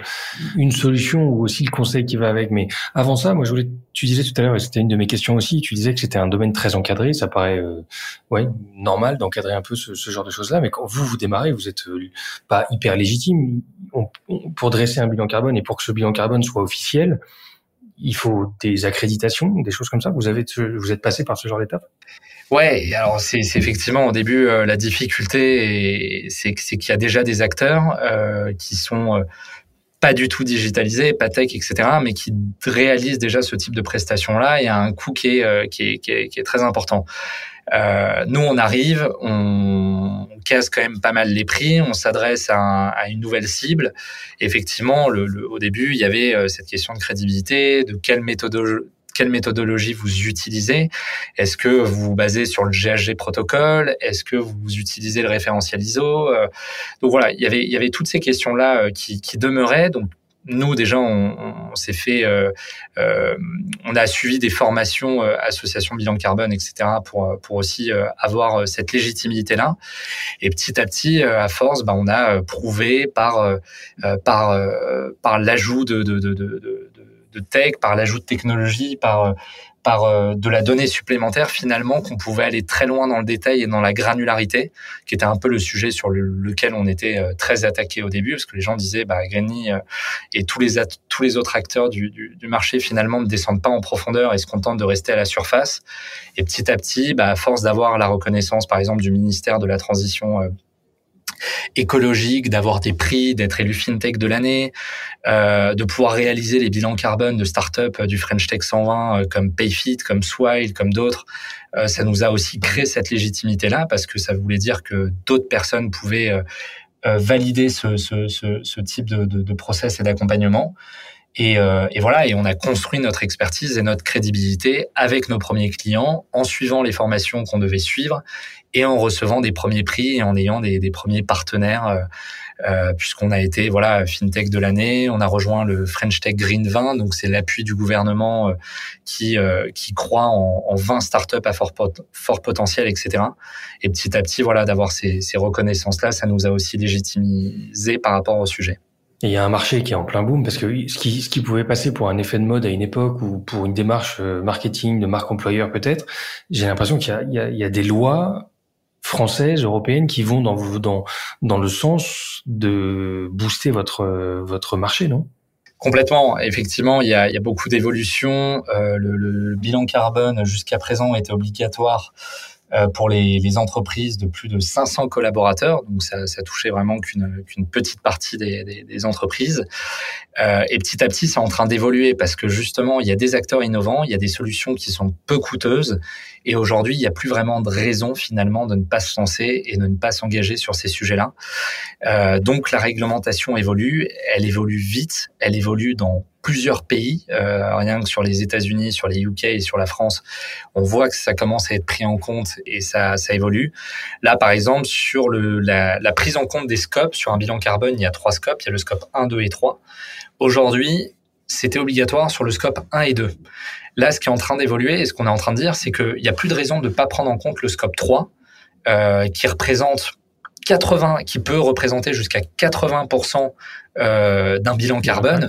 une solution ou aussi le conseil qui va avec. Mais avant ça, moi, je voulais, tu disais tout à l'heure, et c'était une de mes questions aussi, tu disais que c'était un domaine très encadré. Ça paraît, euh, ouais, normal d'encadrer un peu ce, genre de choses-là. Mais quand vous, vous démarrez, vous êtes euh, pas hyper légitime. pour dresser un bilan carbone et pour que ce bilan carbone soit officiel, il faut des accréditations, des choses comme ça. Vous avez, vous êtes passé par ce genre d'étape? Ouais, alors c'est effectivement au début euh, la difficulté, c'est qu'il y a déjà des acteurs euh, qui sont euh, pas du tout digitalisés, pas tech, etc., mais qui réalisent déjà ce type de prestations-là. Y a un coût qui est, euh, qui est, qui est, qui est très important. Euh, nous, on arrive, on, casse quand même pas mal les prix, on s'adresse à, à, une nouvelle cible. effectivement, le, le, au début, il y avait cette question de crédibilité, de quelle méthode quelle méthodologie vous utilisez. Est-ce que vous vous basez sur le GHG protocole? Est-ce que vous utilisez le référentiel ISO euh, Donc voilà, il y avait, il y avait toutes ces questions-là euh, qui, demeuraient. Donc nous déjà on, s'est fait euh, on a suivi des formations euh, association bilan carbone etc pour aussi avoir cette légitimité là et petit à petit à force bah, on a prouvé par par l'ajout de de tech, par l'ajout de technologie, par euh, par euh, de la donnée supplémentaire finalement qu'on pouvait aller très loin dans le détail et dans la granularité, qui était un peu le sujet sur lequel on était euh, très attaqué au début, parce que les gens disaient bah Granny et tous les tous les autres acteurs du, du, marché finalement ne descendent pas en profondeur et se contentent de rester à la surface. Et petit à petit, bah, à force d'avoir la reconnaissance par exemple du ministère de la transition écologique, d'avoir des prix, d'être élu fintech de l'année, euh, de pouvoir réaliser les bilans carbone de start-up euh, du French Tech 120 euh, comme Payfit, comme Swile, comme d'autres. Ça nous a aussi créé cette légitimité-là parce que ça voulait dire que d'autres personnes pouvaient valider ce, type de, de, process et d'accompagnement. Et, voilà, et on a construit notre expertise et notre crédibilité avec nos premiers clients en suivant les formations qu'on devait suivre et en recevant des premiers prix et en ayant des, des premiers partenaires, euh, euh, puisqu'on a été voilà fintech de l'année, on a rejoint le French Tech Green 20, donc c'est l'appui du gouvernement euh, qui euh, qui croit en, en 20 startups à fort, pot fort potentiel, etc. Et petit à petit, voilà, d'avoir ces, ces reconnaissances là, ça nous a aussi légitimisé par rapport au sujet. Et il y a un marché qui est en plein boom parce que ce qui, ce qui pouvait passer pour un effet de mode à une époque ou pour une démarche marketing de marque employeur peut-être, j'ai l'impression qu'il y, y, y a, des lois françaises, européennes qui vont dans, dans, dans le sens de booster votre, votre marché, non? Complètement. Effectivement, il y a, il y a beaucoup d'évolutions. Euh, le, le, bilan carbone jusqu'à présent était obligatoire pour les, les, entreprises de plus de 500 collaborateurs. Donc ça, ça touchait vraiment qu'une qu'une petite partie des, des, des entreprises. Euh, et petit à petit, c'est en train d'évoluer parce que justement, il y a des acteurs innovants, il y a des solutions qui sont peu coûteuses. Et aujourd'hui, il n'y a plus vraiment de raison finalement de ne pas se lancer et de ne pas s'engager sur ces sujets-là. Euh, donc la réglementation évolue, elle évolue vite, elle évolue dans plusieurs pays, euh, rien que sur les États-Unis, sur les UK et sur la France, on voit que ça commence à être pris en compte et ça, ça évolue. Là, par exemple, sur le, la, la prise en compte des scopes, sur un bilan carbone, il y a trois scopes, il y a le scope 1, 2 et 3. Aujourd'hui, c'était obligatoire sur le scope 1 et 2. Là, ce qui est en train d'évoluer et ce qu'on est en train de dire, c'est qu'il n'y a plus de raison de ne pas prendre en compte le scope 3, euh, qui représente 80, qui peut représenter jusqu'à 80% euh, d'un bilan carbone.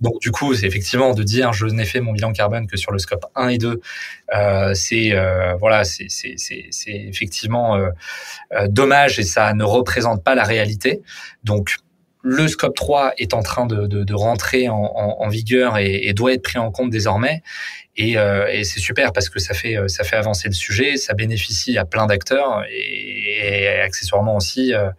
Donc du coup, c'est effectivement de dire je n'ai fait mon bilan carbone que sur le scope 1 et 2, euh, c'est euh, voilà, c'est effectivement dommage et ça ne représente pas la réalité. Donc le scope 3 est en train de, de, de rentrer en, en, en vigueur et, et, doit être pris en compte désormais. Et, euh, et c'est super parce que ça fait ça fait avancer le sujet, ça bénéficie à plein d'acteurs et, et, accessoirement aussi euh,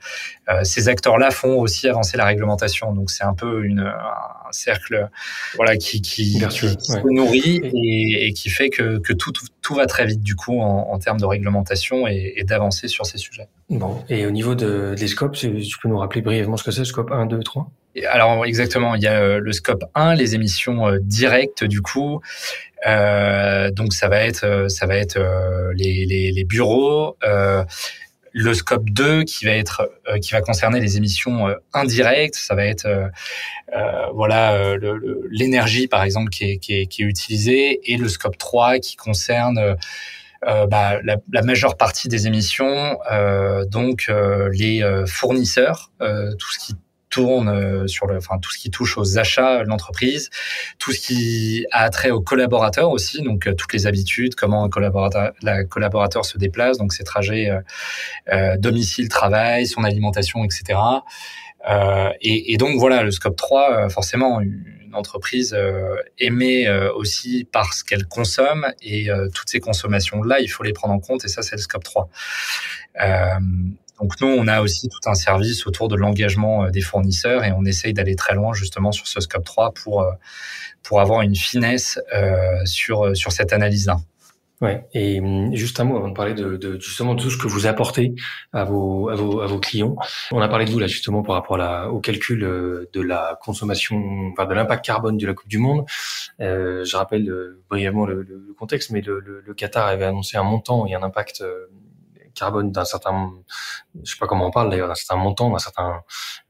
euh, ces acteurs-là font aussi avancer la réglementation. Donc c'est un peu une, un cercle voilà qui qui, Vertueux, qui se nourrit et, et, qui fait que, que tout, tout va très vite du coup en, en termes de réglementation et, d'avancer sur ces sujets. Bon et au niveau de, des scopes, tu peux nous rappeler brièvement ce que c'est, scope 1, 2, 3 alors exactement, il y a le scope 1, les émissions directes du coup, euh, donc ça va être euh, ça va être euh, les, bureaux. Le scope 2 qui va être qui va concerner les émissions indirectes, ça va être voilà l'énergie par exemple qui est, utilisée et le scope 3 qui concerne bah, la, majeure partie des émissions, donc les fournisseurs, tout ce qui tourne euh, sur enfin tout ce qui touche aux achats de l'entreprise, tout ce qui a trait aux collaborateurs aussi, donc euh, toutes les habitudes, comment un collaborateur, la collaborateur se déplace, donc ses trajets euh, euh domicile, travail, son alimentation, etc. Euh, et, et, donc voilà, le scope 3, forcément, une entreprise émet aussi par ce qu'elle consomme et toutes ces consommations-là, il faut les prendre en compte et ça, c'est le scope 3. Donc nous, on a aussi tout un service autour de l'engagement euh, des fournisseurs et on essaye d'aller très loin justement sur ce scope 3 pour euh, pour avoir une finesse euh, sur sur cette analyse-là. Ouais. Et hum, juste un mot avant de parler de, de, justement de tout ce que vous apportez à vos, à vos, à vos clients. On a parlé de vous là justement par rapport à au calcul de la consommation, enfin de l'impact carbone de la Coupe du Monde. Euh, je rappelle brièvement le, le, contexte, mais le, le, Qatar avait annoncé un montant et un impact carbone d'un certain, je sais pas comment on parle d'ailleurs, d'un certain montant, d'un certain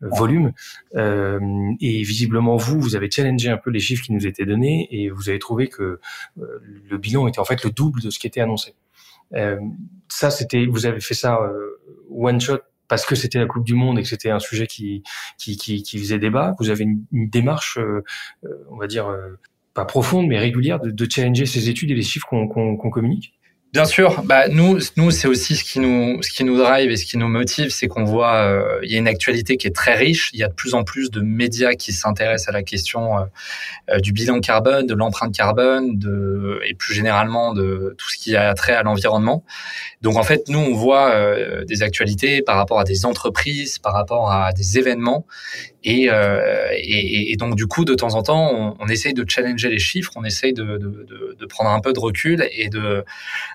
euh, volume. Euh, et visiblement, vous, vous avez challengé un peu les chiffres qui nous étaient donnés et vous avez trouvé que euh, le bilan était en fait le double de ce qui était annoncé. Euh, ça, c'était, vous avez fait ça euh, one shot parce que c'était la Coupe du Monde et que c'était un sujet qui, qui, qui, qui faisait débat. Vous avez une, démarche, on va dire, pas profonde, mais régulière de, de, challenger ces études et les chiffres qu'on qu'on communique Bien sûr, bah nous, nous c'est aussi ce qui nous, ce qui nous drive et ce qui nous motive, c'est qu'on voit, euh, il y a une actualité qui est très riche. Il y a de plus en plus de médias qui s'intéressent à la question euh, euh, du bilan carbone, de l'empreinte carbone, de et plus généralement de tout ce qui a trait à l'environnement. Donc en fait, nous on voit des actualités par rapport à des entreprises, par rapport à des événements, et, et, et donc du coup de temps en temps, on, essaye de challenger les chiffres, on essaye de, de, de, de prendre un peu de recul et de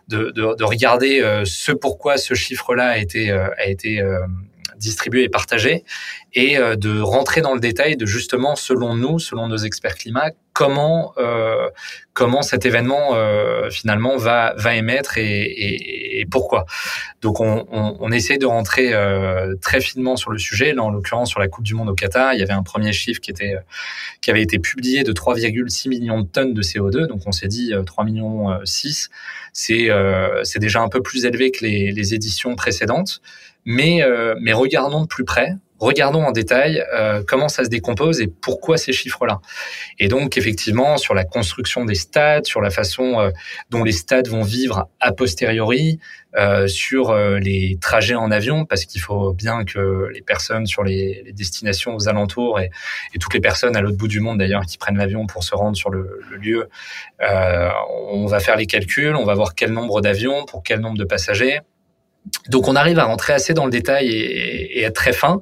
de, de, de regarder euh, ce pourquoi ce chiffre-là a été, euh, a été euh, distribué et partagé, et de rentrer dans le détail de justement, selon nous, selon nos experts climat, comment euh, comment cet événement euh, finalement va va émettre et, pourquoi. Donc on, on, essaie de rentrer euh, très finement sur le sujet. Là, en l'occurrence, sur la Coupe du Monde au Qatar, il y avait un premier chiffre qui était qui avait été publié de 3,6 millions de tonnes de CO2. Donc on s'est dit 3 millions 6, c'est déjà un peu plus élevé que les éditions précédentes. Mais, euh, mais regardons de plus près, regardons en détail euh, comment ça se décompose et pourquoi ces chiffres-là. Et donc, effectivement, sur la construction des stades, sur la façon euh, dont les stades vont vivre a posteriori, euh, sur les trajets en avion, parce qu'il faut bien que les personnes sur les, destinations aux alentours et, toutes les personnes à l'autre bout du monde d'ailleurs qui prennent l'avion pour se rendre sur le, le lieu, on va faire les calculs, on va voir quel nombre d'avions pour quel nombre de passagers. Donc on arrive à rentrer assez dans le détail et, et être très fin.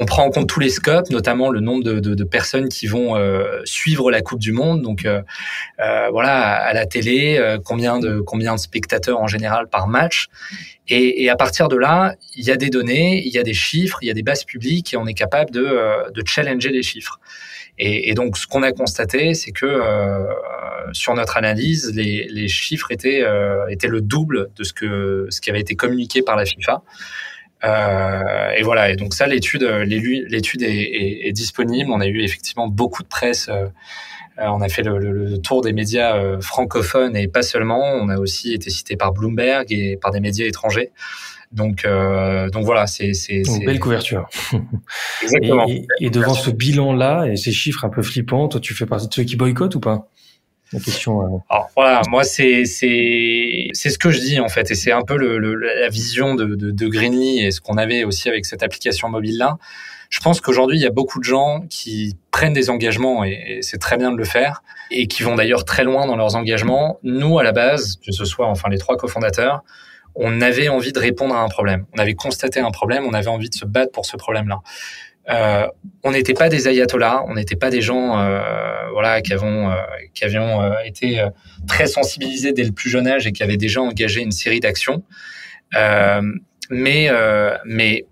On prend en compte tous les scopes, notamment le nombre de, personnes qui vont euh, suivre la Coupe du Monde. Donc euh, euh, voilà, à la télé, combien de spectateurs en général par match. Et, à partir de là, il y a des données, il y a des chiffres, il y a des bases publiques et on est capable de challenger les chiffres. Et, donc ce qu'on a constaté, c'est que euh, sur notre analyse, les, chiffres étaient étaient le double de ce que ce qui avait été communiqué par la FIFA. Euh, et voilà. Et donc ça, l'étude, l'étude est, disponible. On a eu effectivement beaucoup de presse. Euh, on a fait le, le, tour des médias euh, francophones et pas seulement. On a aussi été cité par Bloomberg et par des médias étrangers. Donc, euh, donc voilà, c'est c'est une belle couverture. Exactement. Et, et devant ce bilan-là et ces chiffres un peu flippants, toi, tu fais partie de ceux qui boycottent ou pas? La question. Euh... Alors voilà, moi c'est c'est c'est ce que je dis en fait, et c'est un peu le, le, la vision de, de, de Greenly et ce qu'on avait aussi avec cette application mobile là. Je pense qu'aujourd'hui il y a beaucoup de gens qui prennent des engagements et, et c'est très bien de le faire et qui vont d'ailleurs très loin dans leurs engagements. Nous à la base, que ce soit enfin les trois cofondateurs, on avait envie de répondre à un problème. On avait constaté un problème, on avait envie de se battre pour ce problème-là. Euh, on n'était pas des ayatollahs, on n'était pas des gens, euh, voilà, qui avons, euh, qui euh, été très sensibilisés dès le plus jeune âge et qui avaient déjà engagé une série d'actions. mais, mais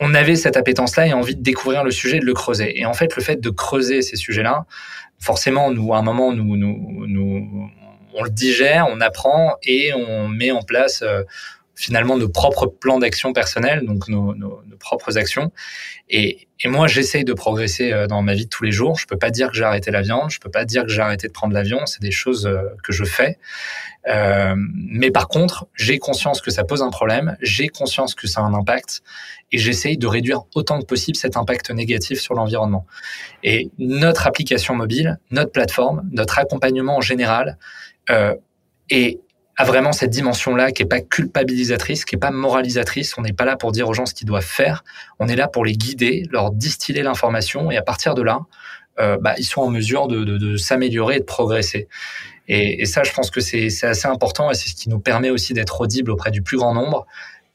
on avait cette appétence-là et envie de découvrir le sujet, de le creuser. Et en fait, le fait de creuser ces sujets-là, forcément, nous, à un moment, nous, nous, on le digère, on apprend et on met en place finalement nos propres plans d'action personnels, donc nos, propres actions. Et, moi, j'essaye de progresser euh, dans ma vie de tous les jours. Je peux pas dire que j'ai arrêté la viande, je peux pas dire que j'ai arrêté de prendre l'avion. C'est des choses euh, que je fais. Euh, mais par contre, j'ai conscience que ça pose un problème, j'ai conscience que ça a un impact, et j'essaye de réduire autant que possible cet impact négatif sur l'environnement. Et notre application mobile, notre plateforme, notre accompagnement en général euh, est a vraiment cette dimension-là qui est pas culpabilisatrice, qui est pas moralisatrice. On n'est pas là pour dire aux gens ce qu'ils doivent faire. On est là pour les guider, leur distiller l'information et à partir de là, euh, bah, ils sont en mesure de, de, de s'améliorer et de progresser. Et, et, ça, je pense que c'est assez important et c'est ce qui nous permet aussi d'être audible auprès du plus grand nombre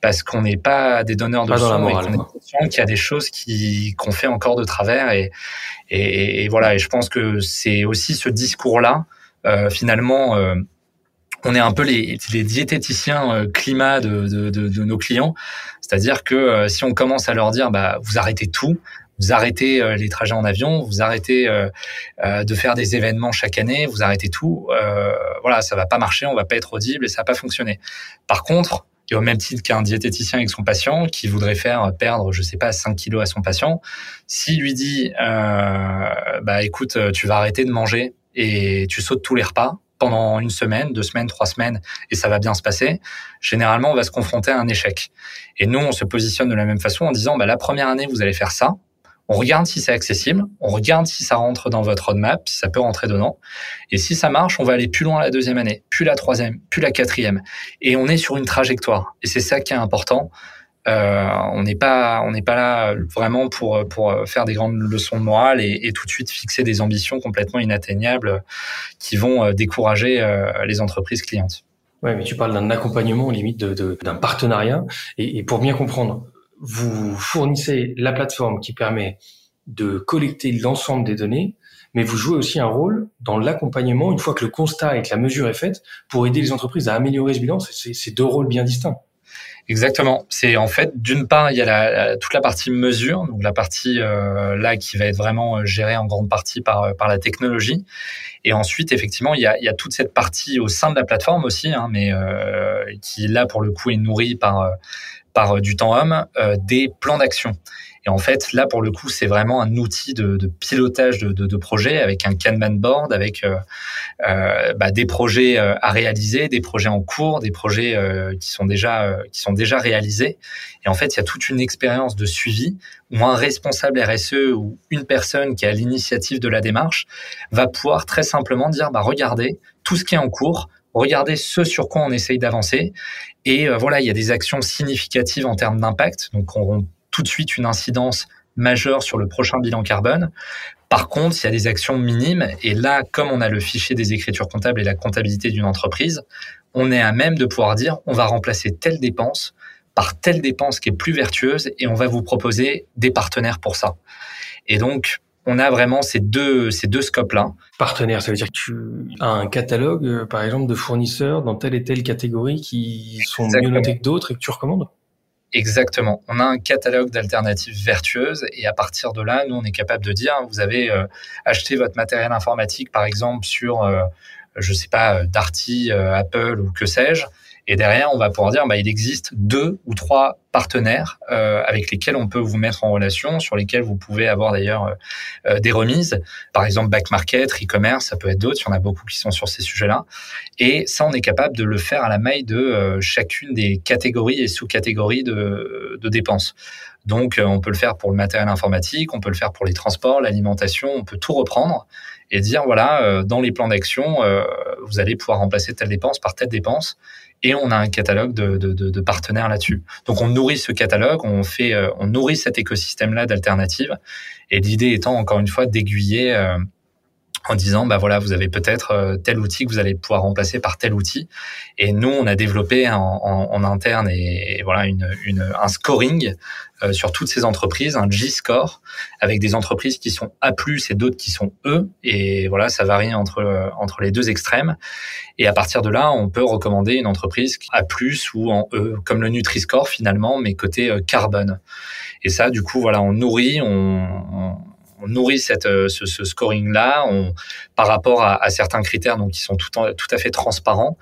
parce qu'on n'est pas des donneurs de leçons et qu'on est conscient qu'il y a des choses qu'on fait encore de travers et, et, et, voilà. Et je pense que c'est aussi ce discours-là, finalement. Euh, on est un peu les, les diététiciens euh, climat de, de, de, de nos clients. C'est-à-dire que euh, si on commence à leur dire, bah, vous arrêtez tout, vous arrêtez euh, les trajets en avion, vous arrêtez de faire des événements chaque année, vous arrêtez tout, voilà, ça va pas marcher, on va pas être audible et ça va pas fonctionner. Par contre, et au même titre qu'un diététicien avec son patient qui voudrait faire perdre, je sais pas, 5 kilos à son patient, s'il lui dit, bah écoute, tu vas arrêter de manger et tu sautes tous les repas, pendant une semaine, deux semaines, trois semaines, et ça va bien se passer, généralement, on va se confronter à un échec. Et nous, on se positionne de la même façon en disant, bah, la première année, vous allez faire ça. On regarde si c'est accessible, on regarde si ça rentre dans votre roadmap, si ça peut rentrer dedans. Et si ça marche, on va aller plus loin la deuxième année, puis la troisième, puis la quatrième. Et on est sur une trajectoire. Et c'est ça qui est important. Euh, on n'est pas on n'est pas là vraiment pour pour faire des grandes leçons de morale et, tout de suite fixer des ambitions complètement inatteignables qui vont euh, décourager euh, les entreprises clientes. Ouais, mais tu parles d'un accompagnement limite d'un de, partenariat et, et, pour bien comprendre, vous fournissez la plateforme qui permet de collecter l'ensemble des données, mais vous jouez aussi un rôle dans l'accompagnement une fois que le constat et que la mesure est faite pour aider les entreprises à améliorer ce bilan. C'est deux rôles bien distincts. Exactement. C'est en fait d'une part il y a toute la partie mesure, donc la partie euh, là qui va être vraiment euh, gérée en grande partie par euh, par la technologie, et ensuite effectivement il y a, toute cette partie au sein de la plateforme aussi, hein, mais qui là pour le coup est nourrie par par du temps homme, des plans d'action. Et en fait, là, pour le coup, c'est vraiment un outil de, de pilotage de, de, de, projet avec un Kanban board, avec euh, euh, bah, des projets euh, à réaliser, des projets en cours, des projets euh, qui sont déjà euh, qui sont déjà réalisés. Et en fait, il y a toute une expérience de suivi où un responsable RSE ou une personne qui a l'initiative de la démarche va pouvoir très simplement dire bah regardez tout ce qui est en cours regardez ce sur quoi on essaye d'avancer. Et euh, voilà, il y a des actions significatives en termes d'impact, donc on tout de suite une incidence majeure sur le prochain bilan carbone. Par contre, il y a des actions minimes, et là, comme on a le fichier des écritures comptables et la comptabilité d'une entreprise, on est à même de pouvoir dire, on va remplacer telle dépense par telle dépense qui est plus vertueuse, et on va vous proposer des partenaires pour ça. Et donc, on a vraiment ces deux, ces deux scopes-là. Partenaire, ça veut dire que tu as un catalogue, euh, par exemple, de fournisseurs dans telle et telle catégorie qui sont Exactement. mieux notés que d'autres et que tu recommandes? Exactement. On a un catalogue d'alternatives vertueuses et à partir de là, nous, on est capable de dire, vous avez euh, acheté votre matériel informatique, par exemple, sur, euh, je sais pas, Darty, Apple ou que sais-je. Et derrière, on va pouvoir dire, bah, il existe deux ou trois partenaires euh, avec lesquels on peut vous mettre en relation, sur lesquels vous pouvez avoir d'ailleurs euh, euh des remises. Par exemple, back market, e-commerce, ça peut être d'autres. Il y en a beaucoup qui sont sur ces sujets-là. Et ça, on est capable de le faire à la maille de chacune des catégories et sous-catégories de, dépenses. Donc, on peut le faire pour le matériel informatique, on peut le faire pour les transports, l'alimentation, on peut tout reprendre et dire voilà, dans les plans d'action, vous allez pouvoir remplacer telle dépense par telle dépense et on a un catalogue de, partenaires là-dessus. Donc on nourrit ce catalogue, on fait, euh, on nourrit cet écosystème-là d'alternatives, et l'idée étant encore une fois d'aiguiller euh, en disant bah voilà vous avez peut-être euh, tel outil que vous allez pouvoir remplacer par tel outil. Et nous on a développé en, en, en interne et, voilà une, une, un scoring euh, sur toutes ces entreprises un G-score avec des entreprises qui sont A+ et d'autres qui sont E. Et voilà ça varie entre entre les deux extrêmes. Et à partir de là on peut recommander une entreprise A+ ou en E comme le Nutri-Score finalement mais côté euh, carbone. Et ça du coup voilà on nourrit on, on on nourrit cette, euh, ce, scoring-là par rapport à, certains critères donc qui sont tout, à fait transparents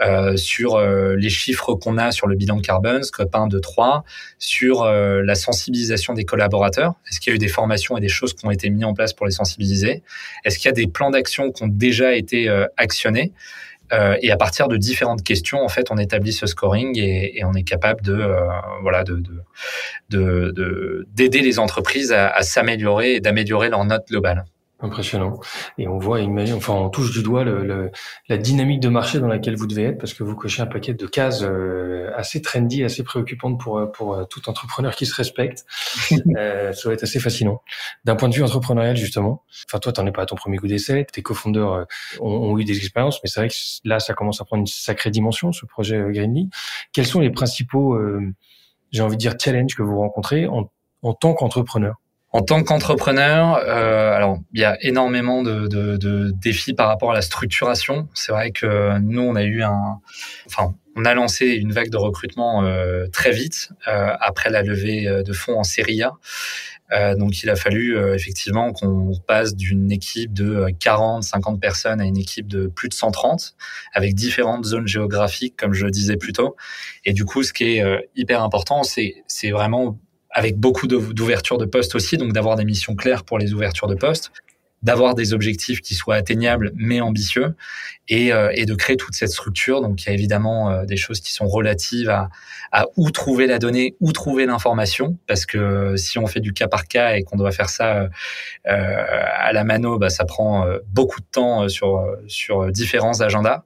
euh, sur euh, les chiffres qu'on a sur le bilan carbone, scope 1, 2, 3, sur la sensibilisation des collaborateurs. Est-ce qu'il y a eu des formations et des choses qui ont été mises en place pour les sensibiliser? Est-ce qu'il y a des plans d'action qui ont déjà été actionnés? Euh, et à partir de différentes questions, en fait, on établit ce scoring et, on est capable de, euh, voilà, de, de, de, d'aider les entreprises à s'améliorer et d'améliorer leur note globale. Impressionnant. Et on voit, enfin, on touche du doigt le, le, la dynamique de marché dans laquelle vous devez être parce que vous cochez un paquet de cases euh, assez trendy, assez préoccupantes pour pour euh, tout entrepreneur qui se respecte. euh, ça va être assez fascinant. D'un point de vue entrepreneurial, justement. Enfin, toi, t'en es pas à ton premier coup d'essai. Tes cofondeurs euh, ont, ont, eu des expériences, mais c'est vrai que là, ça commence à prendre une sacrée dimension, ce projet Greenly. Quels sont les principaux, j'ai envie de dire, challenges que vous rencontrez en, en tant qu'entrepreneur? En tant qu'entrepreneur, euh, alors il y a énormément de, de, de, défis par rapport à la structuration. C'est vrai que nous, on a eu un, enfin, on a lancé une vague de recrutement euh, très vite euh, après la levée de fonds en série A. Euh, donc il a fallu euh, effectivement qu'on passe d'une équipe de 40, 50 personnes à une équipe de plus de 130, avec différentes zones géographiques, comme je disais plus tôt. Et du coup, ce qui est hyper important, c'est vraiment avec beaucoup d'ouverture de postes aussi, donc d'avoir des missions claires pour les ouvertures de postes, d'avoir des objectifs qui soient atteignables mais ambitieux et, euh, et de créer toute cette structure. Donc il y a évidemment euh, des choses qui sont relatives à, à où trouver la donnée, où trouver l'information, parce que si on fait du cas par cas et qu'on doit faire ça euh, à la mano, bah, ça prend euh, beaucoup de temps sur, sur différents agendas.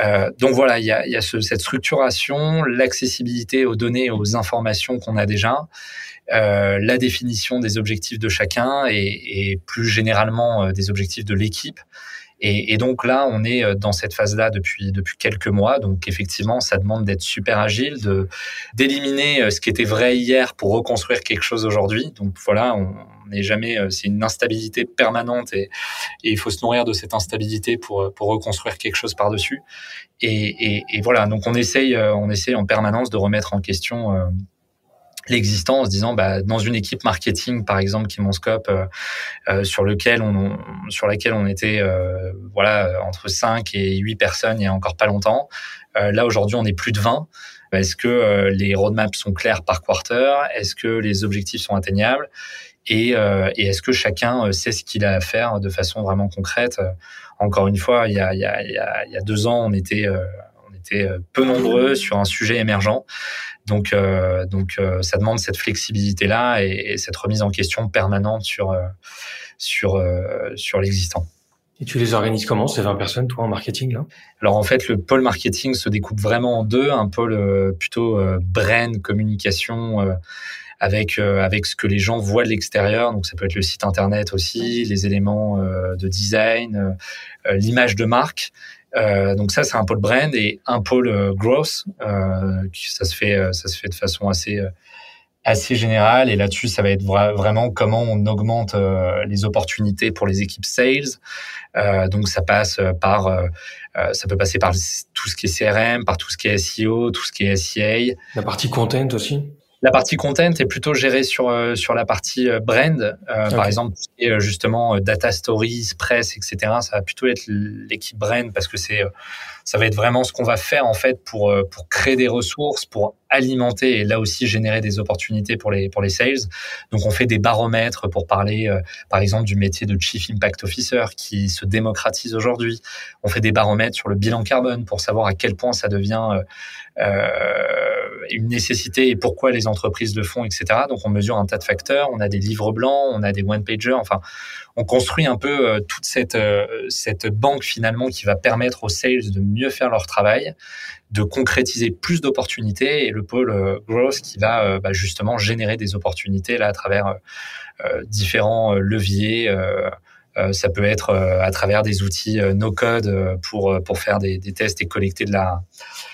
Euh, donc voilà, il y a, y a ce, cette structuration, l'accessibilité aux données, aux informations qu'on a déjà, euh, la définition des objectifs de chacun et, et plus généralement euh, des objectifs de l'équipe. Et, et, donc là, on est euh, dans cette phase-là depuis depuis quelques mois. Donc effectivement, ça demande d'être super agile, de d'éliminer ce qui était vrai hier pour reconstruire quelque chose aujourd'hui. Donc voilà, on n'est jamais, c'est une instabilité permanente et, il faut se nourrir de cette instabilité pour pour reconstruire quelque chose par dessus. Et, et, voilà, donc on essaye on essaye en permanence de remettre en question l'existant en disant bah, dans une équipe marketing par exemple qui est mon scope euh, euh, sur lequel on, sur laquelle on était euh, voilà entre 5 et 8 personnes il y a encore pas longtemps là aujourd'hui on est plus de 20 est-ce que les roadmaps sont clairs par quarter? Est-ce que les objectifs sont atteignables? Et, et est-ce que chacun sait ce qu'il a à faire de façon vraiment concrète? Encore une fois il y a, il y a, il y a deux ans on était on était peu nombreux sur un sujet émergent donc, euh, donc euh, ça demande cette flexibilité-là et, cette remise en question permanente sur, euh, sur, sur l'existant. Et tu les organises comment, ces 20 personnes, toi, en marketing là? Alors en fait, le pôle marketing se découpe vraiment en deux. Un pôle plutôt brand, communication, avec avec ce que les gens voient de l'extérieur. Donc ça peut être le site internet aussi, les éléments de design, l'image de marque. Euh, donc ça, c'est un pôle brand et un pôle euh, growth. Euh, ça se fait, ça se fait de façon assez assez générale. Et là-dessus, ça va être vraiment comment on augmente les opportunités pour les équipes sales. donc ça passe par, ça peut passer par tout ce qui est CRM, par tout ce qui est SEO, tout ce qui est SEA. La partie content aussi. La partie content est plutôt gérée sur euh, sur la partie euh, brand. Euh, par exemple, justement data stories, presse, etc. Ça va plutôt être l'équipe brand parce que c'est ça va être vraiment ce qu'on va faire en fait pour pour créer des ressources, pour alimenter et là aussi générer des opportunités pour les pour les sales. Donc on fait des baromètres pour parler par exemple du métier de chief impact officer qui se démocratise aujourd'hui. On fait des baromètres sur le bilan carbone pour savoir à quel point ça devient une nécessité et pourquoi les entreprises le font, etc. Donc on mesure un tas de facteurs, on a des livres blancs, on a des one-pagers, enfin on construit un peu euh, toute cette, euh, cette banque finalement qui va permettre aux sales de mieux faire leur travail, de concrétiser plus d'opportunités et le pôle euh, growth qui va bah, justement générer des opportunités là à travers différents leviers. ça peut être à travers des outils no code pour pour faire des, tests et collecter de la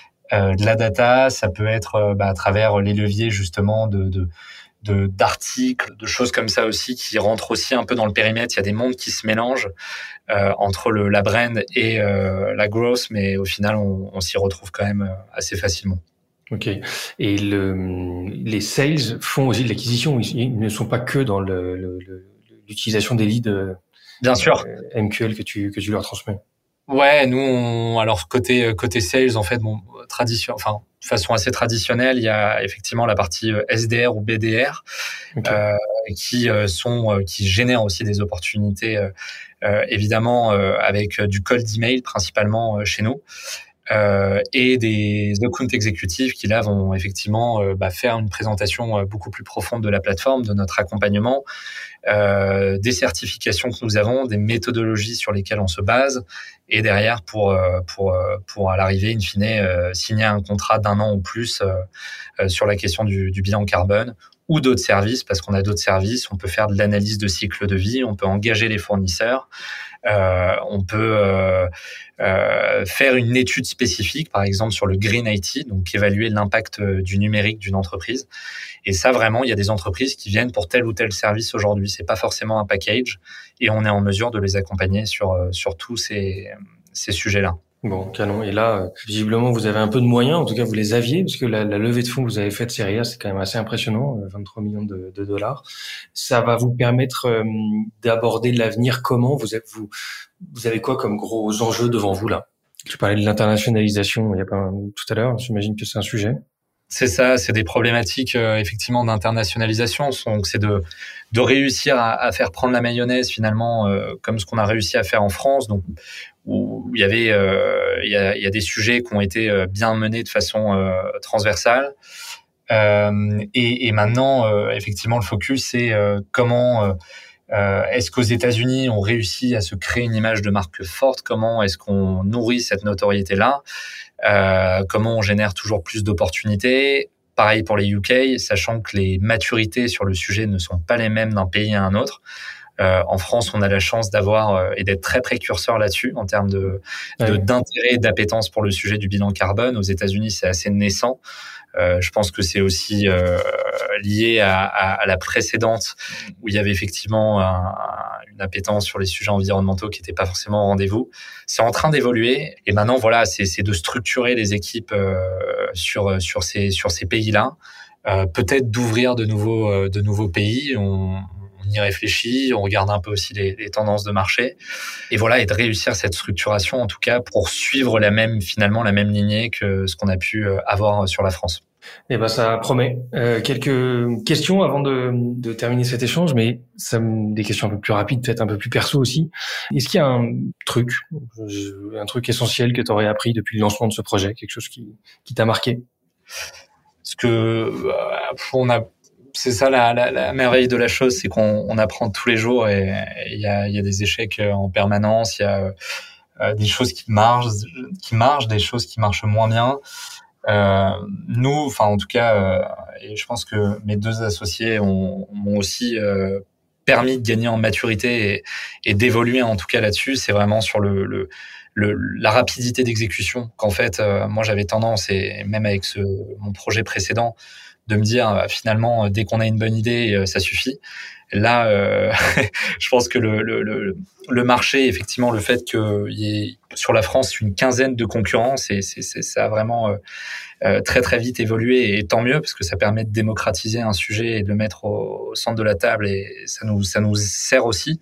euh, de la data, ça peut être euh, bah, à travers les leviers justement de, de d'articles, de, choses comme ça aussi qui rentrent aussi un peu dans le périmètre. Il y a des mondes qui se mélangent euh, entre le, la brand et la growth, mais au final, on, on s'y retrouve quand même assez facilement. Ok. Et le, les sales font aussi de l'acquisition. Ils ne sont pas que dans l'utilisation le, le, des leads. Bien sûr. MQL que tu que tu leur transmets. Ouais, nous, on, alors côté côté sales, en fait, bon, tradition, enfin, de façon assez traditionnelle, il y a effectivement la partie euh, SDR ou BDR euh, qui euh, sont qui génèrent aussi des opportunités, euh, évidemment avec du cold email principalement chez nous. Et des account exécutifs qui là vont effectivement bah, faire une présentation beaucoup plus profonde de la plateforme, de notre accompagnement, des certifications que nous avons, des méthodologies sur lesquelles on se base, et derrière pour pour pour à l'arrivée, in fine, signer un contrat d'un an ou plus sur la question du, bilan carbone ou d'autres services, parce qu'on a d'autres services, on peut faire de l'analyse de cycle de vie, on peut engager les fournisseurs. Euh, on peut euh, euh, faire une étude spécifique, par exemple sur le Green IT, donc évaluer l'impact du numérique d'une entreprise. Et ça, vraiment, il y a des entreprises qui viennent pour tel ou tel service aujourd'hui. C'est pas forcément un package, et on est en mesure de les accompagner sur sur tous ces ces sujets-là. Bon, canon. Et là, visiblement, vous avez un peu de moyens. En tout cas, vous les aviez, parce que la, levée de fonds que vous avez faite, Seria, c'est quand même assez impressionnant, 23 euh, millions de, dollars. Ça va vous permettre euh, d'aborder l'avenir comment? Vous avez, vous, vous avez quoi comme gros enjeux devant vous là? Tu parlais de l'internationalisation il y a pas tout à l'heure. J'imagine que c'est un sujet. C'est ça, c'est des problématiques euh, effectivement d'internationalisation. Donc c'est de réussir à, faire prendre la mayonnaise finalement comme ce qu'on a réussi à faire en France. Donc où il y avait euh, il, y a, des sujets qui ont été euh, bien menés de façon euh, transversale. Et, maintenant, effectivement, le focus c'est comment est-ce qu'aux États-Unis on réussit à se créer une image de marque forte? Comment est-ce qu'on nourrit cette notoriété-là? Comment on génère toujours plus d'opportunités Pareil pour les UK, sachant que les maturités sur le sujet ne sont pas les mêmes d'un pays à un autre. Euh, en France, on a la chance d'avoir euh, et d'être très précurseur là-dessus en termes de d'intérêt et d'appétence pour le sujet du bilan carbone. Aux États-Unis, c'est assez naissant. Euh, je pense que c'est aussi euh, lié à, à, à, la précédente où il y avait effectivement un, une appétence sur les sujets environnementaux qui n'était pas forcément au rendez-vous. C'est en train d'évoluer et maintenant voilà, c'est de structurer les équipes euh, sur sur ces sur ces pays-là peut-être d'ouvrir de nouveaux de nouveaux pays. On y réfléchit, on regarde un peu aussi les, les, tendances de marché, et voilà, et de réussir cette structuration en tout cas pour suivre la même finalement la même lignée que ce qu'on a pu avoir sur la France. Eh ben ça promet. Euh, quelques questions avant de, de, terminer cet échange, mais ça, des questions un peu plus rapides, peut-être un peu plus perso aussi. Est-ce qu'il y a un truc, un truc essentiel que tu aurais appris depuis le lancement de ce projet, quelque chose qui, qui t'a marqué? Ce que euh, on a, c'est ça la, la, merveille de la chose, c'est qu'on on apprend tous les jours et il y a, des échecs en permanence, il y a euh, des choses qui marchent, des choses qui marchent moins bien. Euh, nous, enfin en tout cas, euh, et je pense que mes deux associés ont, aussi euh, permis de gagner en maturité et, d'évoluer en tout cas là-dessus. C'est vraiment sur la rapidité d'exécution qu'en fait, euh, moi j'avais tendance et même avec mon projet précédent de me dire finalement dès qu'on a une bonne idée, ça suffit. Là, euh, je pense que le, marché, effectivement, le fait qu'il y ait sur la France une quinzaine de concurrents, c'est, ça a vraiment euh, euh, très très vite évolué et tant mieux parce que ça permet de démocratiser un sujet et de le mettre au, centre de la table et ça nous ça nous sert aussi.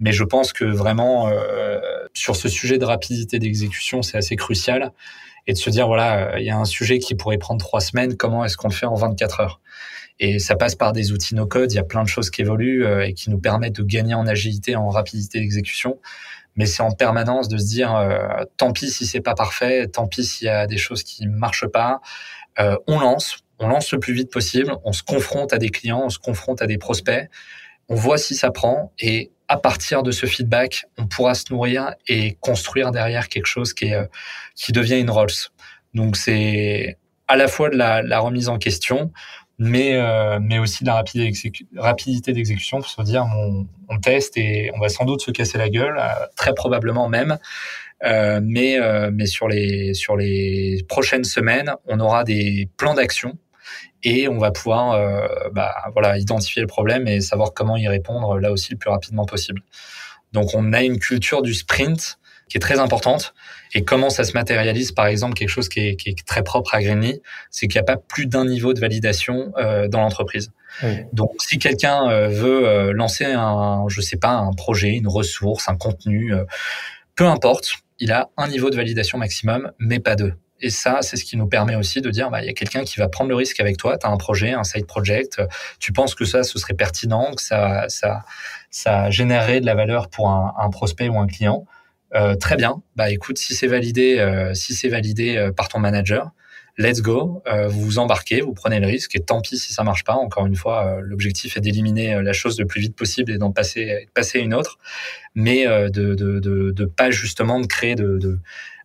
Mais je pense que vraiment euh, sur ce sujet de rapidité d'exécution, c'est assez crucial et de se dire voilà, il y a un sujet qui pourrait prendre trois semaines, comment est-ce qu'on le fait en 24 heures? Et ça passe par des outils no-code. Il y a plein de choses qui évoluent euh, et qui nous permettent de gagner en agilité, en rapidité d'exécution. Mais c'est en permanence de se dire, euh, tant pis si c'est pas parfait, tant pis s'il y a des choses qui marchent pas. Euh, on lance, on lance le plus vite possible. On se confronte à des clients, on se confronte à des prospects. On voit si ça prend et à partir de ce feedback, on pourra se nourrir et construire derrière quelque chose qui, est, qui devient une Rolls. Donc c'est à la fois de la, la remise en question, mais euh, mais aussi de la rapidité d'exécution pour se dire on, on, teste et on va sans doute se casser la gueule euh, très probablement même euh, mais euh, mais sur les sur les prochaines semaines on aura des plans d'action et on va pouvoir euh, bah, voilà identifier le problème et savoir comment y répondre là aussi le plus rapidement possible donc on a une culture du sprint qui est très importante. Et comment ça se matérialise, par exemple, quelque chose qui est, qui est très propre à Greenly, c'est qu'il n'y a pas plus d'un niveau de validation euh, dans l'entreprise. Donc, si quelqu'un euh, veut euh, lancer un, je sais pas, un projet, une ressource, un contenu, peu importe, il a un niveau de validation maximum, mais pas deux. Et ça, c'est ce qui nous permet aussi de dire, bah, il y a quelqu'un qui va prendre le risque avec toi. Tu as un projet, un side project. Tu penses que ça, ce serait pertinent, que ça, ça, ça générerait de la valeur pour un, prospect ou un client. Euh, très bien. Bah écoute, si c'est validé, euh, si c'est validé euh, par ton manager, let's go. vous vous embarquez, vous prenez le risque et tant pis si ça marche pas. Encore une fois, l'objectif est d'éliminer la chose le plus vite possible et d'en passer, passer une autre, mais de, de, de, de, pas justement de créer de, de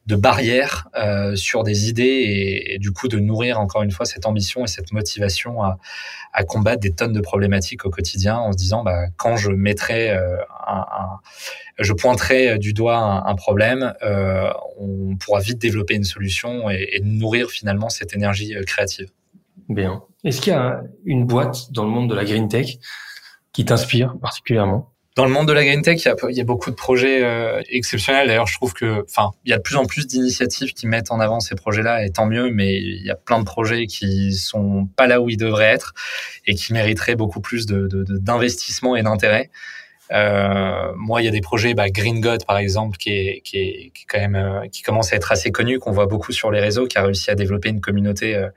de barrières euh, sur des idées et, du coup de nourrir encore une fois cette ambition et cette motivation à, à, combattre des tonnes de problématiques au quotidien en se disant bah, quand je mettrai euh, un, un, je pointerai du doigt un, un problème euh, on pourra vite développer une solution et, et, nourrir finalement cette énergie euh, créative. Bien. Est-ce qu'il y a une boîte dans le monde de la green tech qui t'inspire particulièrement? Dans le monde de la green tech, il y a, beaucoup de projets euh, exceptionnels. D'ailleurs, je trouve que, enfin, il y a de plus en plus d'initiatives qui mettent en avant ces projets-là, et tant mieux. Mais il y a plein de projets qui sont pas là où ils devraient être et qui mériteraient beaucoup plus d'investissement et d'intérêt. Euh, moi, il y a des projets, bah, Green God par exemple, qui est, qui est, quand même, euh, qui commence à être assez connu, qu'on voit beaucoup sur les réseaux, qui a réussi à développer une communauté euh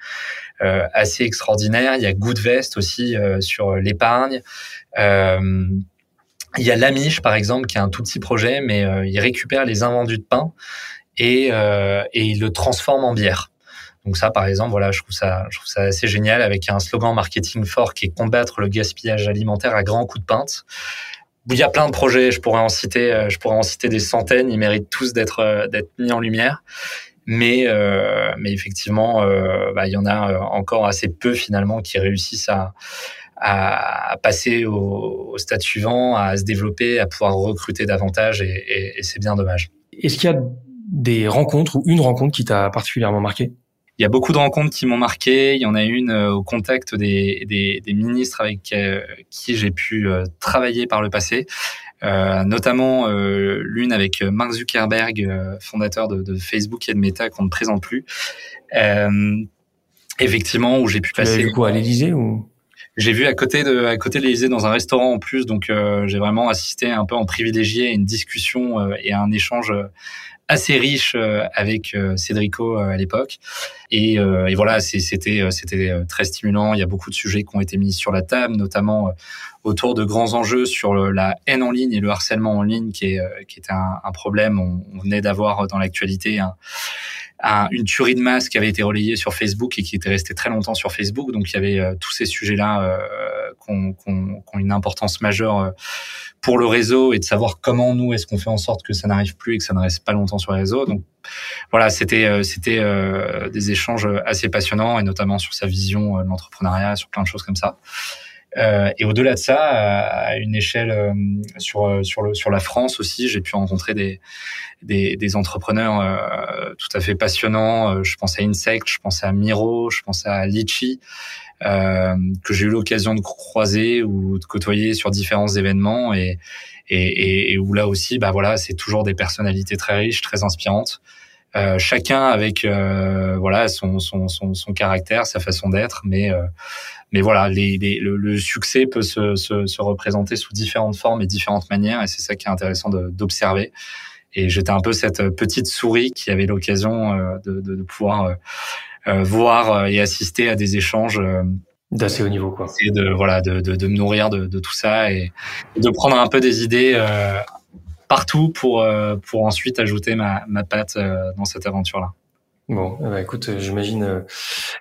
assez extraordinaire. Il y a Goodvest aussi sur l'épargne. Il y a l'Amiche, par exemple, qui est un tout petit projet, mais euh, il récupère les invendus de pain et, euh, et il le transforme en bière. Donc ça, par exemple, voilà, je trouve ça, je trouve ça assez génial avec un slogan marketing fort qui est combattre le gaspillage alimentaire à grands coups de pinte. Il y a plein de projets, je pourrais en citer, euh, je pourrais en citer des centaines. Ils méritent tous d'être d'être mis en lumière, mais euh, mais effectivement, bah, il y en a encore assez peu finalement qui réussissent à à, passer au, stade suivant, à se développer, à pouvoir recruter davantage, et, c'est bien dommage. Est-ce qu'il y a des rencontres ou une rencontre qui t'a particulièrement marqué? Il y a beaucoup de rencontres qui m'ont marqué. Il y en a une euh, au contact des, des, ministres avec euh, qui j'ai pu euh, travailler par le passé, notamment l'une avec Mark Zuckerberg, fondateur de, de, Facebook et de Meta, qu'on ne présente plus effectivement où j'ai pu passer. Du coup, à l'Élysée ou? J'ai vu à côté de à côté de l'Élysée dans un restaurant en plus, donc euh, j'ai vraiment assisté un peu en privilégié à une discussion euh, et à un échange euh, assez riche avec Cédrico à l'époque. Et, et, voilà, c'était c'était très stimulant. Il y a beaucoup de sujets qui ont été mis sur la table, notamment autour de grands enjeux sur la haine en ligne et le harcèlement en ligne, qui est qui était un, un problème. On, on venait d'avoir dans l'actualité un une tuerie de masse qui avait été relayée sur Facebook et qui était restée très longtemps sur Facebook. Donc il y avait euh, tous ces sujets-là euh, qui ont, une importance majeure euh, pour le réseau et de savoir comment nous est-ce qu'on fait en sorte que ça n'arrive plus et que ça ne reste pas longtemps sur les réseaux. Donc voilà, c'était c'était des échanges assez passionnants et notamment sur sa vision de l'entrepreneuriat, sur plein de choses comme ça. Euh, et au-delà de ça, à une échelle euh, sur euh, sur le sur la France aussi, j'ai pu rencontrer des des, des entrepreneurs euh, tout à fait passionnants. Je pense à Insect, je pense à Miro, je pense à Litchi, euh, que j'ai eu l'occasion de croiser ou de côtoyer sur différents événements et et, et où là aussi, bah voilà, c'est toujours des personnalités très riches, très inspirantes. Euh, chacun avec euh, voilà son, son, son, son, caractère, sa façon d'être, mais mais voilà, les, les, le, succès peut se, se, se, représenter sous différentes formes et différentes manières, et c'est ça qui est intéressant d'observer. Et j'étais un peu cette petite souris qui avait l'occasion euh, de, de, de, pouvoir euh, euh, voir et assister à des échanges d'assez haut niveau, quoi. Et de voilà, de, de, de me nourrir de, de, tout ça et de prendre un peu des idées partout pour pour ensuite ajouter ma, ma patte dans cette aventure-là. Bon, ben, écoute, euh, j'imagine euh,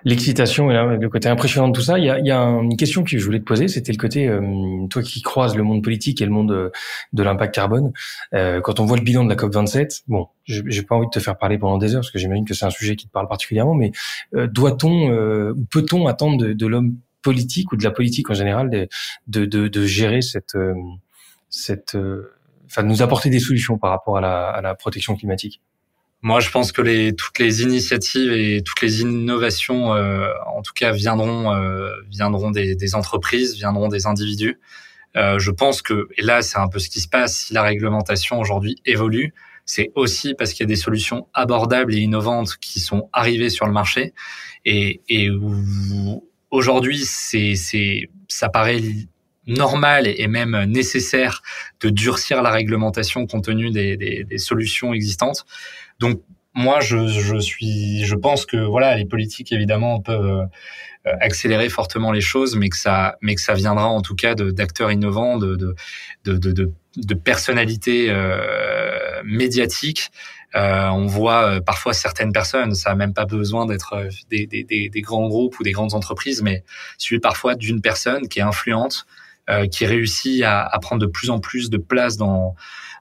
l'excitation le côté impressionnant de tout ça. Il y a, y a une question que je voulais te poser, c'était le côté, euh, toi qui croises le monde politique et le monde de, l'impact carbone, quand on voit le bilan de la COP 27, bon, j'ai pas envie de te faire parler pendant des heures parce que j'imagine que c'est un sujet qui te parle particulièrement, mais doit-on peut-on attendre de, de l'homme politique ou de la politique en général de, de, de, de gérer cette, cette, enfin, de nous apporter des solutions par rapport à la, à la protection climatique? Moi, je pense que les, toutes les initiatives et toutes les innovations, euh, en tout cas, viendront euh, viendront des, des, entreprises, viendront des individus. Euh, je pense que, et là, c'est un peu ce qui se passe. Si la réglementation aujourd'hui évolue, c'est aussi parce qu'il y a des solutions abordables et innovantes qui sont arrivées sur le marché et, et aujourd'hui, c'est c'est ça paraît normal et même nécessaire de durcir la réglementation compte tenu des, des, des solutions existantes. Donc moi, je, je, suis, je pense que voilà, les politiques évidemment peuvent euh, accélérer fortement les choses, mais que ça, mais que ça viendra en tout cas d'acteurs innovants, de, de, de, de, de personnalités euh, médiatiques. Euh, on voit euh, parfois certaines personnes, ça n'a même pas besoin d'être euh, des, des, des, des, grands groupes ou des grandes entreprises, mais celui parfois d'une personne qui est influente, euh, qui réussit à, à, prendre de plus en plus de place dans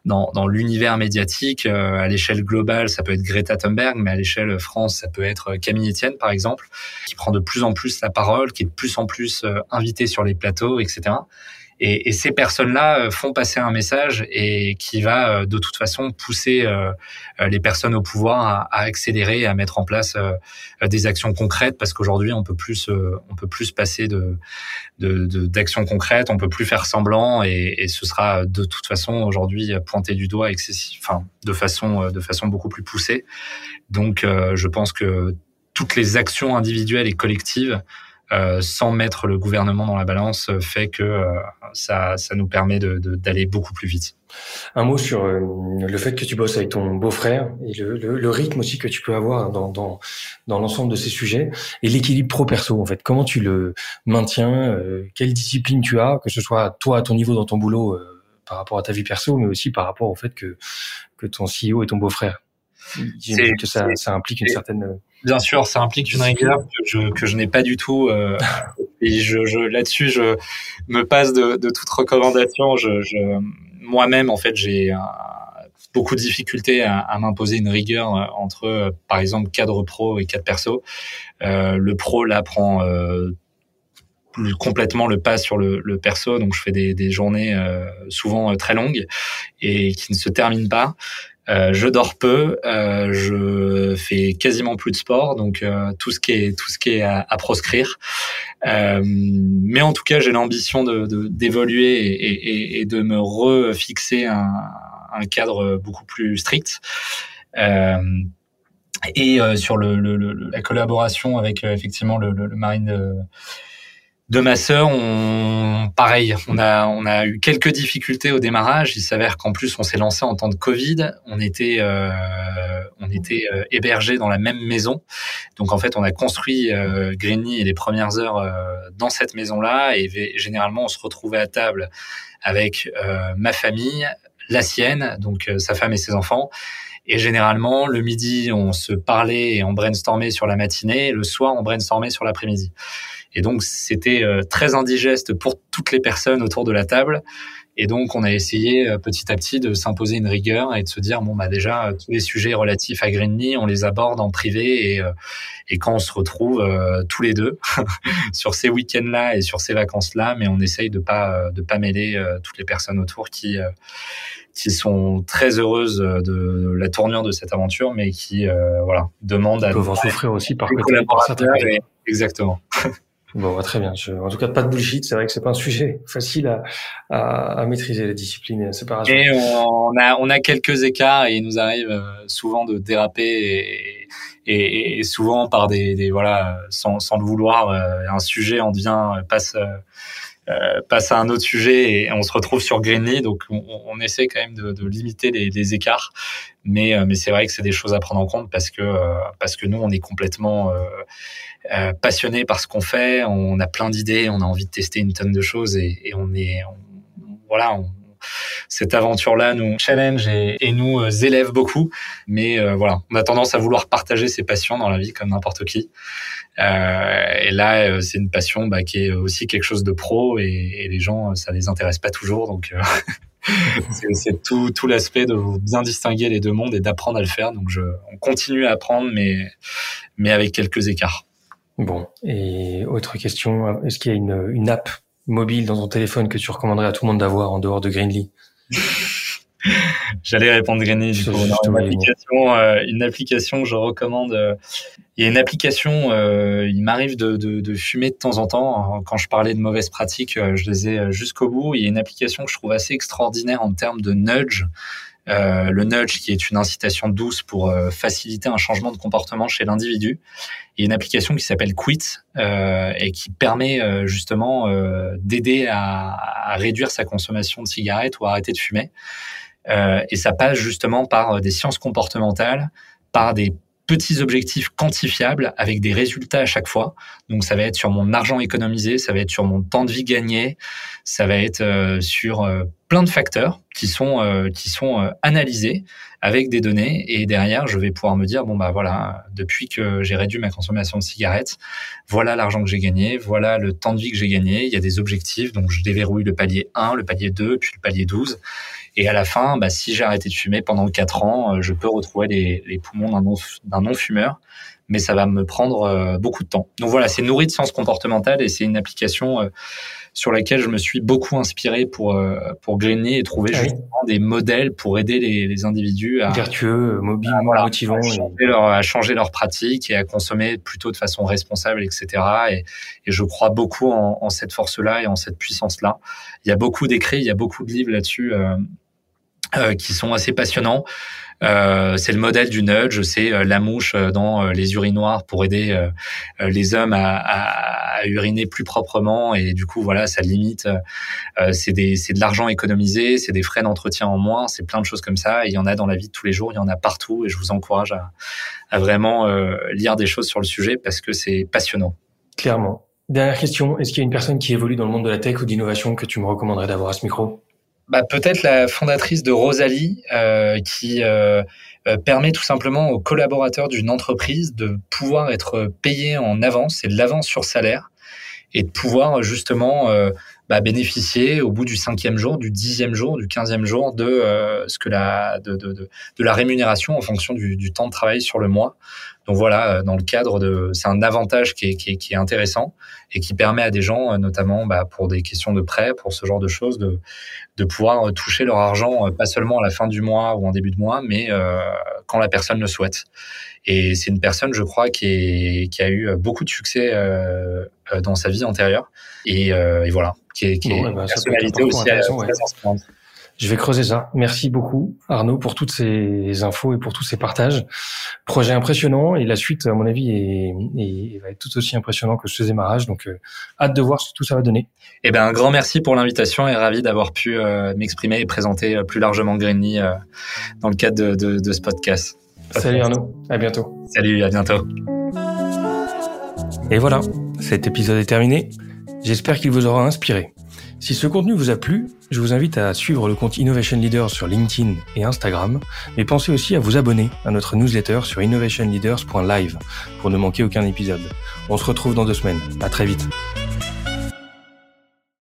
dans, dans l'univers médiatique. Euh, à l'échelle globale, ça peut être Greta Thunberg, mais à l'échelle France, ça peut être Camille Etienne, par exemple, qui prend de plus en plus la parole, qui est de plus en plus euh, invité sur les plateaux, etc. Et, et ces personnes-là euh, font passer un message et qui va euh, de toute façon pousser euh, les personnes au pouvoir à, accélérer, à mettre en place des actions concrètes, parce qu'aujourd'hui on peut plus, on peut plus passer de d'actions de, concrètes, on peut plus faire semblant, et, et ce sera de toute façon aujourd'hui pointé du doigt excessif, enfin de façon de façon beaucoup plus poussée. Donc je pense que toutes les actions individuelles et collectives euh, sans mettre le gouvernement dans la balance euh, fait que euh, ça, ça nous permet d'aller de, beaucoup plus vite. Un mot sur le fait que tu bosses avec ton beau-frère et le, le, rythme aussi que tu peux avoir dans, dans, dans l'ensemble de ces sujets et l'équilibre pro-perso en fait. Comment tu le maintiens Quelle discipline tu as, que ce soit toi à ton niveau dans ton boulot par rapport à ta vie perso, mais aussi par rapport au fait que, que ton CEO est ton beau-frère? J'imagine que ça, ça implique une certaine Bien sûr, ça implique une rigueur que je, que je n'ai pas du tout. Euh, et je, je là-dessus, je me passe de, de toute recommandation. Je, je moi-même, en fait, j'ai beaucoup de difficultés à, à m'imposer une rigueur euh, entre, euh, par exemple, cadre pro et cadre perso. Euh, le pro, là, prend euh, complètement le pas sur le, le, perso, donc je fais des, des journées euh, souvent très longues et qui ne se terminent pas. Euh, je dors peu, euh, je fais quasiment plus de sport, donc euh, tout ce qui est tout ce qui est à, à proscrire. Euh, mais en tout cas, j'ai l'ambition de d'évoluer et, et, et, de me refixer un, un cadre beaucoup plus strict. Euh, Et sur le, la collaboration avec effectivement le, le, marine de, de ma sœur, on, pareil, on a, on a eu quelques difficultés au démarrage. Il s'avère qu'en plus, on s'est lancé en temps de Covid. On était, euh, on était euh, hébergés dans la même maison. Donc en fait, on a construit euh, et les premières heures euh, dans cette maison-là. Et généralement, on se retrouvait à table avec euh, ma famille, la sienne, donc sa femme et ses enfants. Et généralement, le midi, on se parlait et on brainstormait sur la matinée. Le soir, on brainstormait sur l'après-midi. Et donc, c'était euh, très indigeste pour toutes les personnes autour de la table. Et donc, on a essayé euh, petit à petit de s'imposer une rigueur et de se dire, bon, bah déjà, tous les sujets relatifs à Greenly, on les aborde en privé. Et, euh, et quand on se retrouve tous les deux sur ces week-ends-là et sur ces vacances-là, mais on essaye de pas de pas mêler toutes les personnes autour qui qui sont très heureuses de la tournure de cette aventure, mais qui voilà demandent à peuvent en souffrir aussi par côté exactement. Bon, bah, très bien. en tout cas, pas de bullshit. C'est vrai que c'est pas un sujet facile à, à, à maîtriser la discipline et la séparation. Et on a, on a quelques écarts et il nous arrive euh, souvent de déraper et, et, et souvent par des, des, voilà, sans, sans le vouloir, euh, un sujet en devient passe. Euh, passe à un autre sujet et on se retrouve sur Greenly. Donc, on, on essaie quand même de, de limiter les, les, écarts, mais mais c'est vrai que c'est des choses à prendre en compte parce que parce que nous, on est complètement euh, passionné par ce qu'on fait, on a plein d'idées, on a envie de tester une tonne de choses et, et on est, voilà, cette aventure-là nous challenge et, et nous euh, élève beaucoup. Mais euh, voilà, on a tendance à vouloir partager ses passions dans la vie comme n'importe qui. Euh, et là, c'est une passion bah, qui est aussi quelque chose de pro et, les gens, ça les intéresse pas toujours. Donc, c'est tout, tout l'aspect de bien distinguer les deux mondes et d'apprendre à le faire. Donc, je, on continue à apprendre, mais, mais avec quelques écarts. Bon, et autre question, est-ce qu'il y a une, une app mobile dans ton téléphone que tu recommanderais à tout le monde d'avoir en dehors de Greenly? J'allais répondre. Du coup. une, application, euh, une application que je recommande. Euh, il y a une application, euh, il m'arrive de, de, de, fumer de temps en temps. Quand je parlais de mauvaises pratiques, je les ai jusqu'au bout. Il y a une application que je trouve assez extraordinaire en termes de nudge. Euh, le nudge qui est une incitation douce pour euh, faciliter un changement de comportement chez l'individu. Il y a une application qui s'appelle Quit euh, et qui permet euh, justement d'aider à, à, réduire sa consommation de cigarettes ou à arrêter de fumer. Et ça passe justement par des sciences comportementales, par des petits objectifs quantifiables avec des résultats à chaque fois. Donc ça va être sur mon argent économisé, ça va être sur mon temps de vie gagné, ça va être euh, sur euh, plein de facteurs qui sont euh, qui sont analysés avec des données. Et derrière je vais pouvoir me dire bon bah voilà depuis que j'ai réduit ma consommation de cigarettes voilà l'argent que j'ai gagné voilà le temps de vie que j'ai gagné. Il y a des objectifs. Donc je déverrouille le palier 1 le palier 2 puis le palier 12 et à la fin, bah, si j'ai arrêté de fumer pendant quatre ans, euh, je peux retrouver les, les poumons d'un non-fumeur, mais ça va me prendre euh, beaucoup de temps. Donc voilà, c'est nourri de sciences comportementales et c'est une application euh, sur laquelle je me suis beaucoup inspiré pour pour Greenly et trouver ah justement des modèles pour aider les, les individus à vertueux, mobiles, à, motivants, à changer, leur, à changer leur pratique et à consommer plutôt de façon responsable, etc. Et, et je crois beaucoup en, en cette force-là et en cette puissance-là. Il y a beaucoup d'écrits, il y a beaucoup de livres là-dessus. Euh, qui sont assez passionnants. Euh, c'est le modèle du nudge, c'est euh, la mouche euh, dans les urinoirs pour aider les hommes à, à, à, uriner plus proprement et du coup voilà ça limite. c'est de l'argent économisé, c'est des frais d'entretien en moins, c'est plein de choses comme ça. il y en a dans la vie de tous les jours, il y en a partout et je vous encourage à, à vraiment lire des choses sur le sujet parce que c'est passionnant. Clairement. Dernière question, est-ce qu'il y a une personne qui évolue dans le monde de la tech ou d'innovation que tu me recommanderais d'avoir à ce micro? Bah, Peut-être la fondatrice de Rosalie, euh, qui euh, euh, permet tout simplement aux collaborateurs d'une entreprise de pouvoir être payés en avance, c'est de l'avance sur salaire, et de pouvoir justement bah, bénéficier au bout du cinquième jour, du dixième jour, du quinzième jour de ce que la de, de, de, la rémunération en fonction du, du, temps de travail sur le mois. Donc voilà, euh, dans le cadre de, c'est un avantage qui est, qui est, qui, est, intéressant et qui permet à des gens, euh, notamment bah, pour des questions de prêt, pour ce genre de choses, de, de pouvoir toucher leur argent pas seulement à la fin du mois ou en début de mois, mais euh, quand la personne le souhaite. Et c'est une personne, je crois, qui, est, qui a eu beaucoup de succès euh, dans sa vie antérieure. Et, euh, et voilà, qui est, qui est bah, une personnalité aussi très inspirante. Je vais creuser ça. Merci beaucoup, Arnaud, pour toutes ces infos et pour tous ces partages. Projet impressionnant et la suite, à mon avis, est, va être tout aussi impressionnant que ce démarrage. Donc, euh, hâte de voir ce que tout ça va donner. Eh ben, un grand merci pour l'invitation et ravi d'avoir pu euh, m'exprimer et présenter euh, plus largement Greenly dans le cadre de, de, de ce podcast. Salut Arnaud, à bientôt. Salut, à bientôt. Et voilà, cet épisode est terminé. J'espère qu'il vous aura inspiré. Si ce contenu vous a plu, je vous invite à suivre le compte Innovation Leaders sur LinkedIn et Instagram, mais pensez aussi à vous abonner à notre newsletter sur innovationleaders.live pour ne manquer aucun épisode. On se retrouve dans deux semaines. À très vite.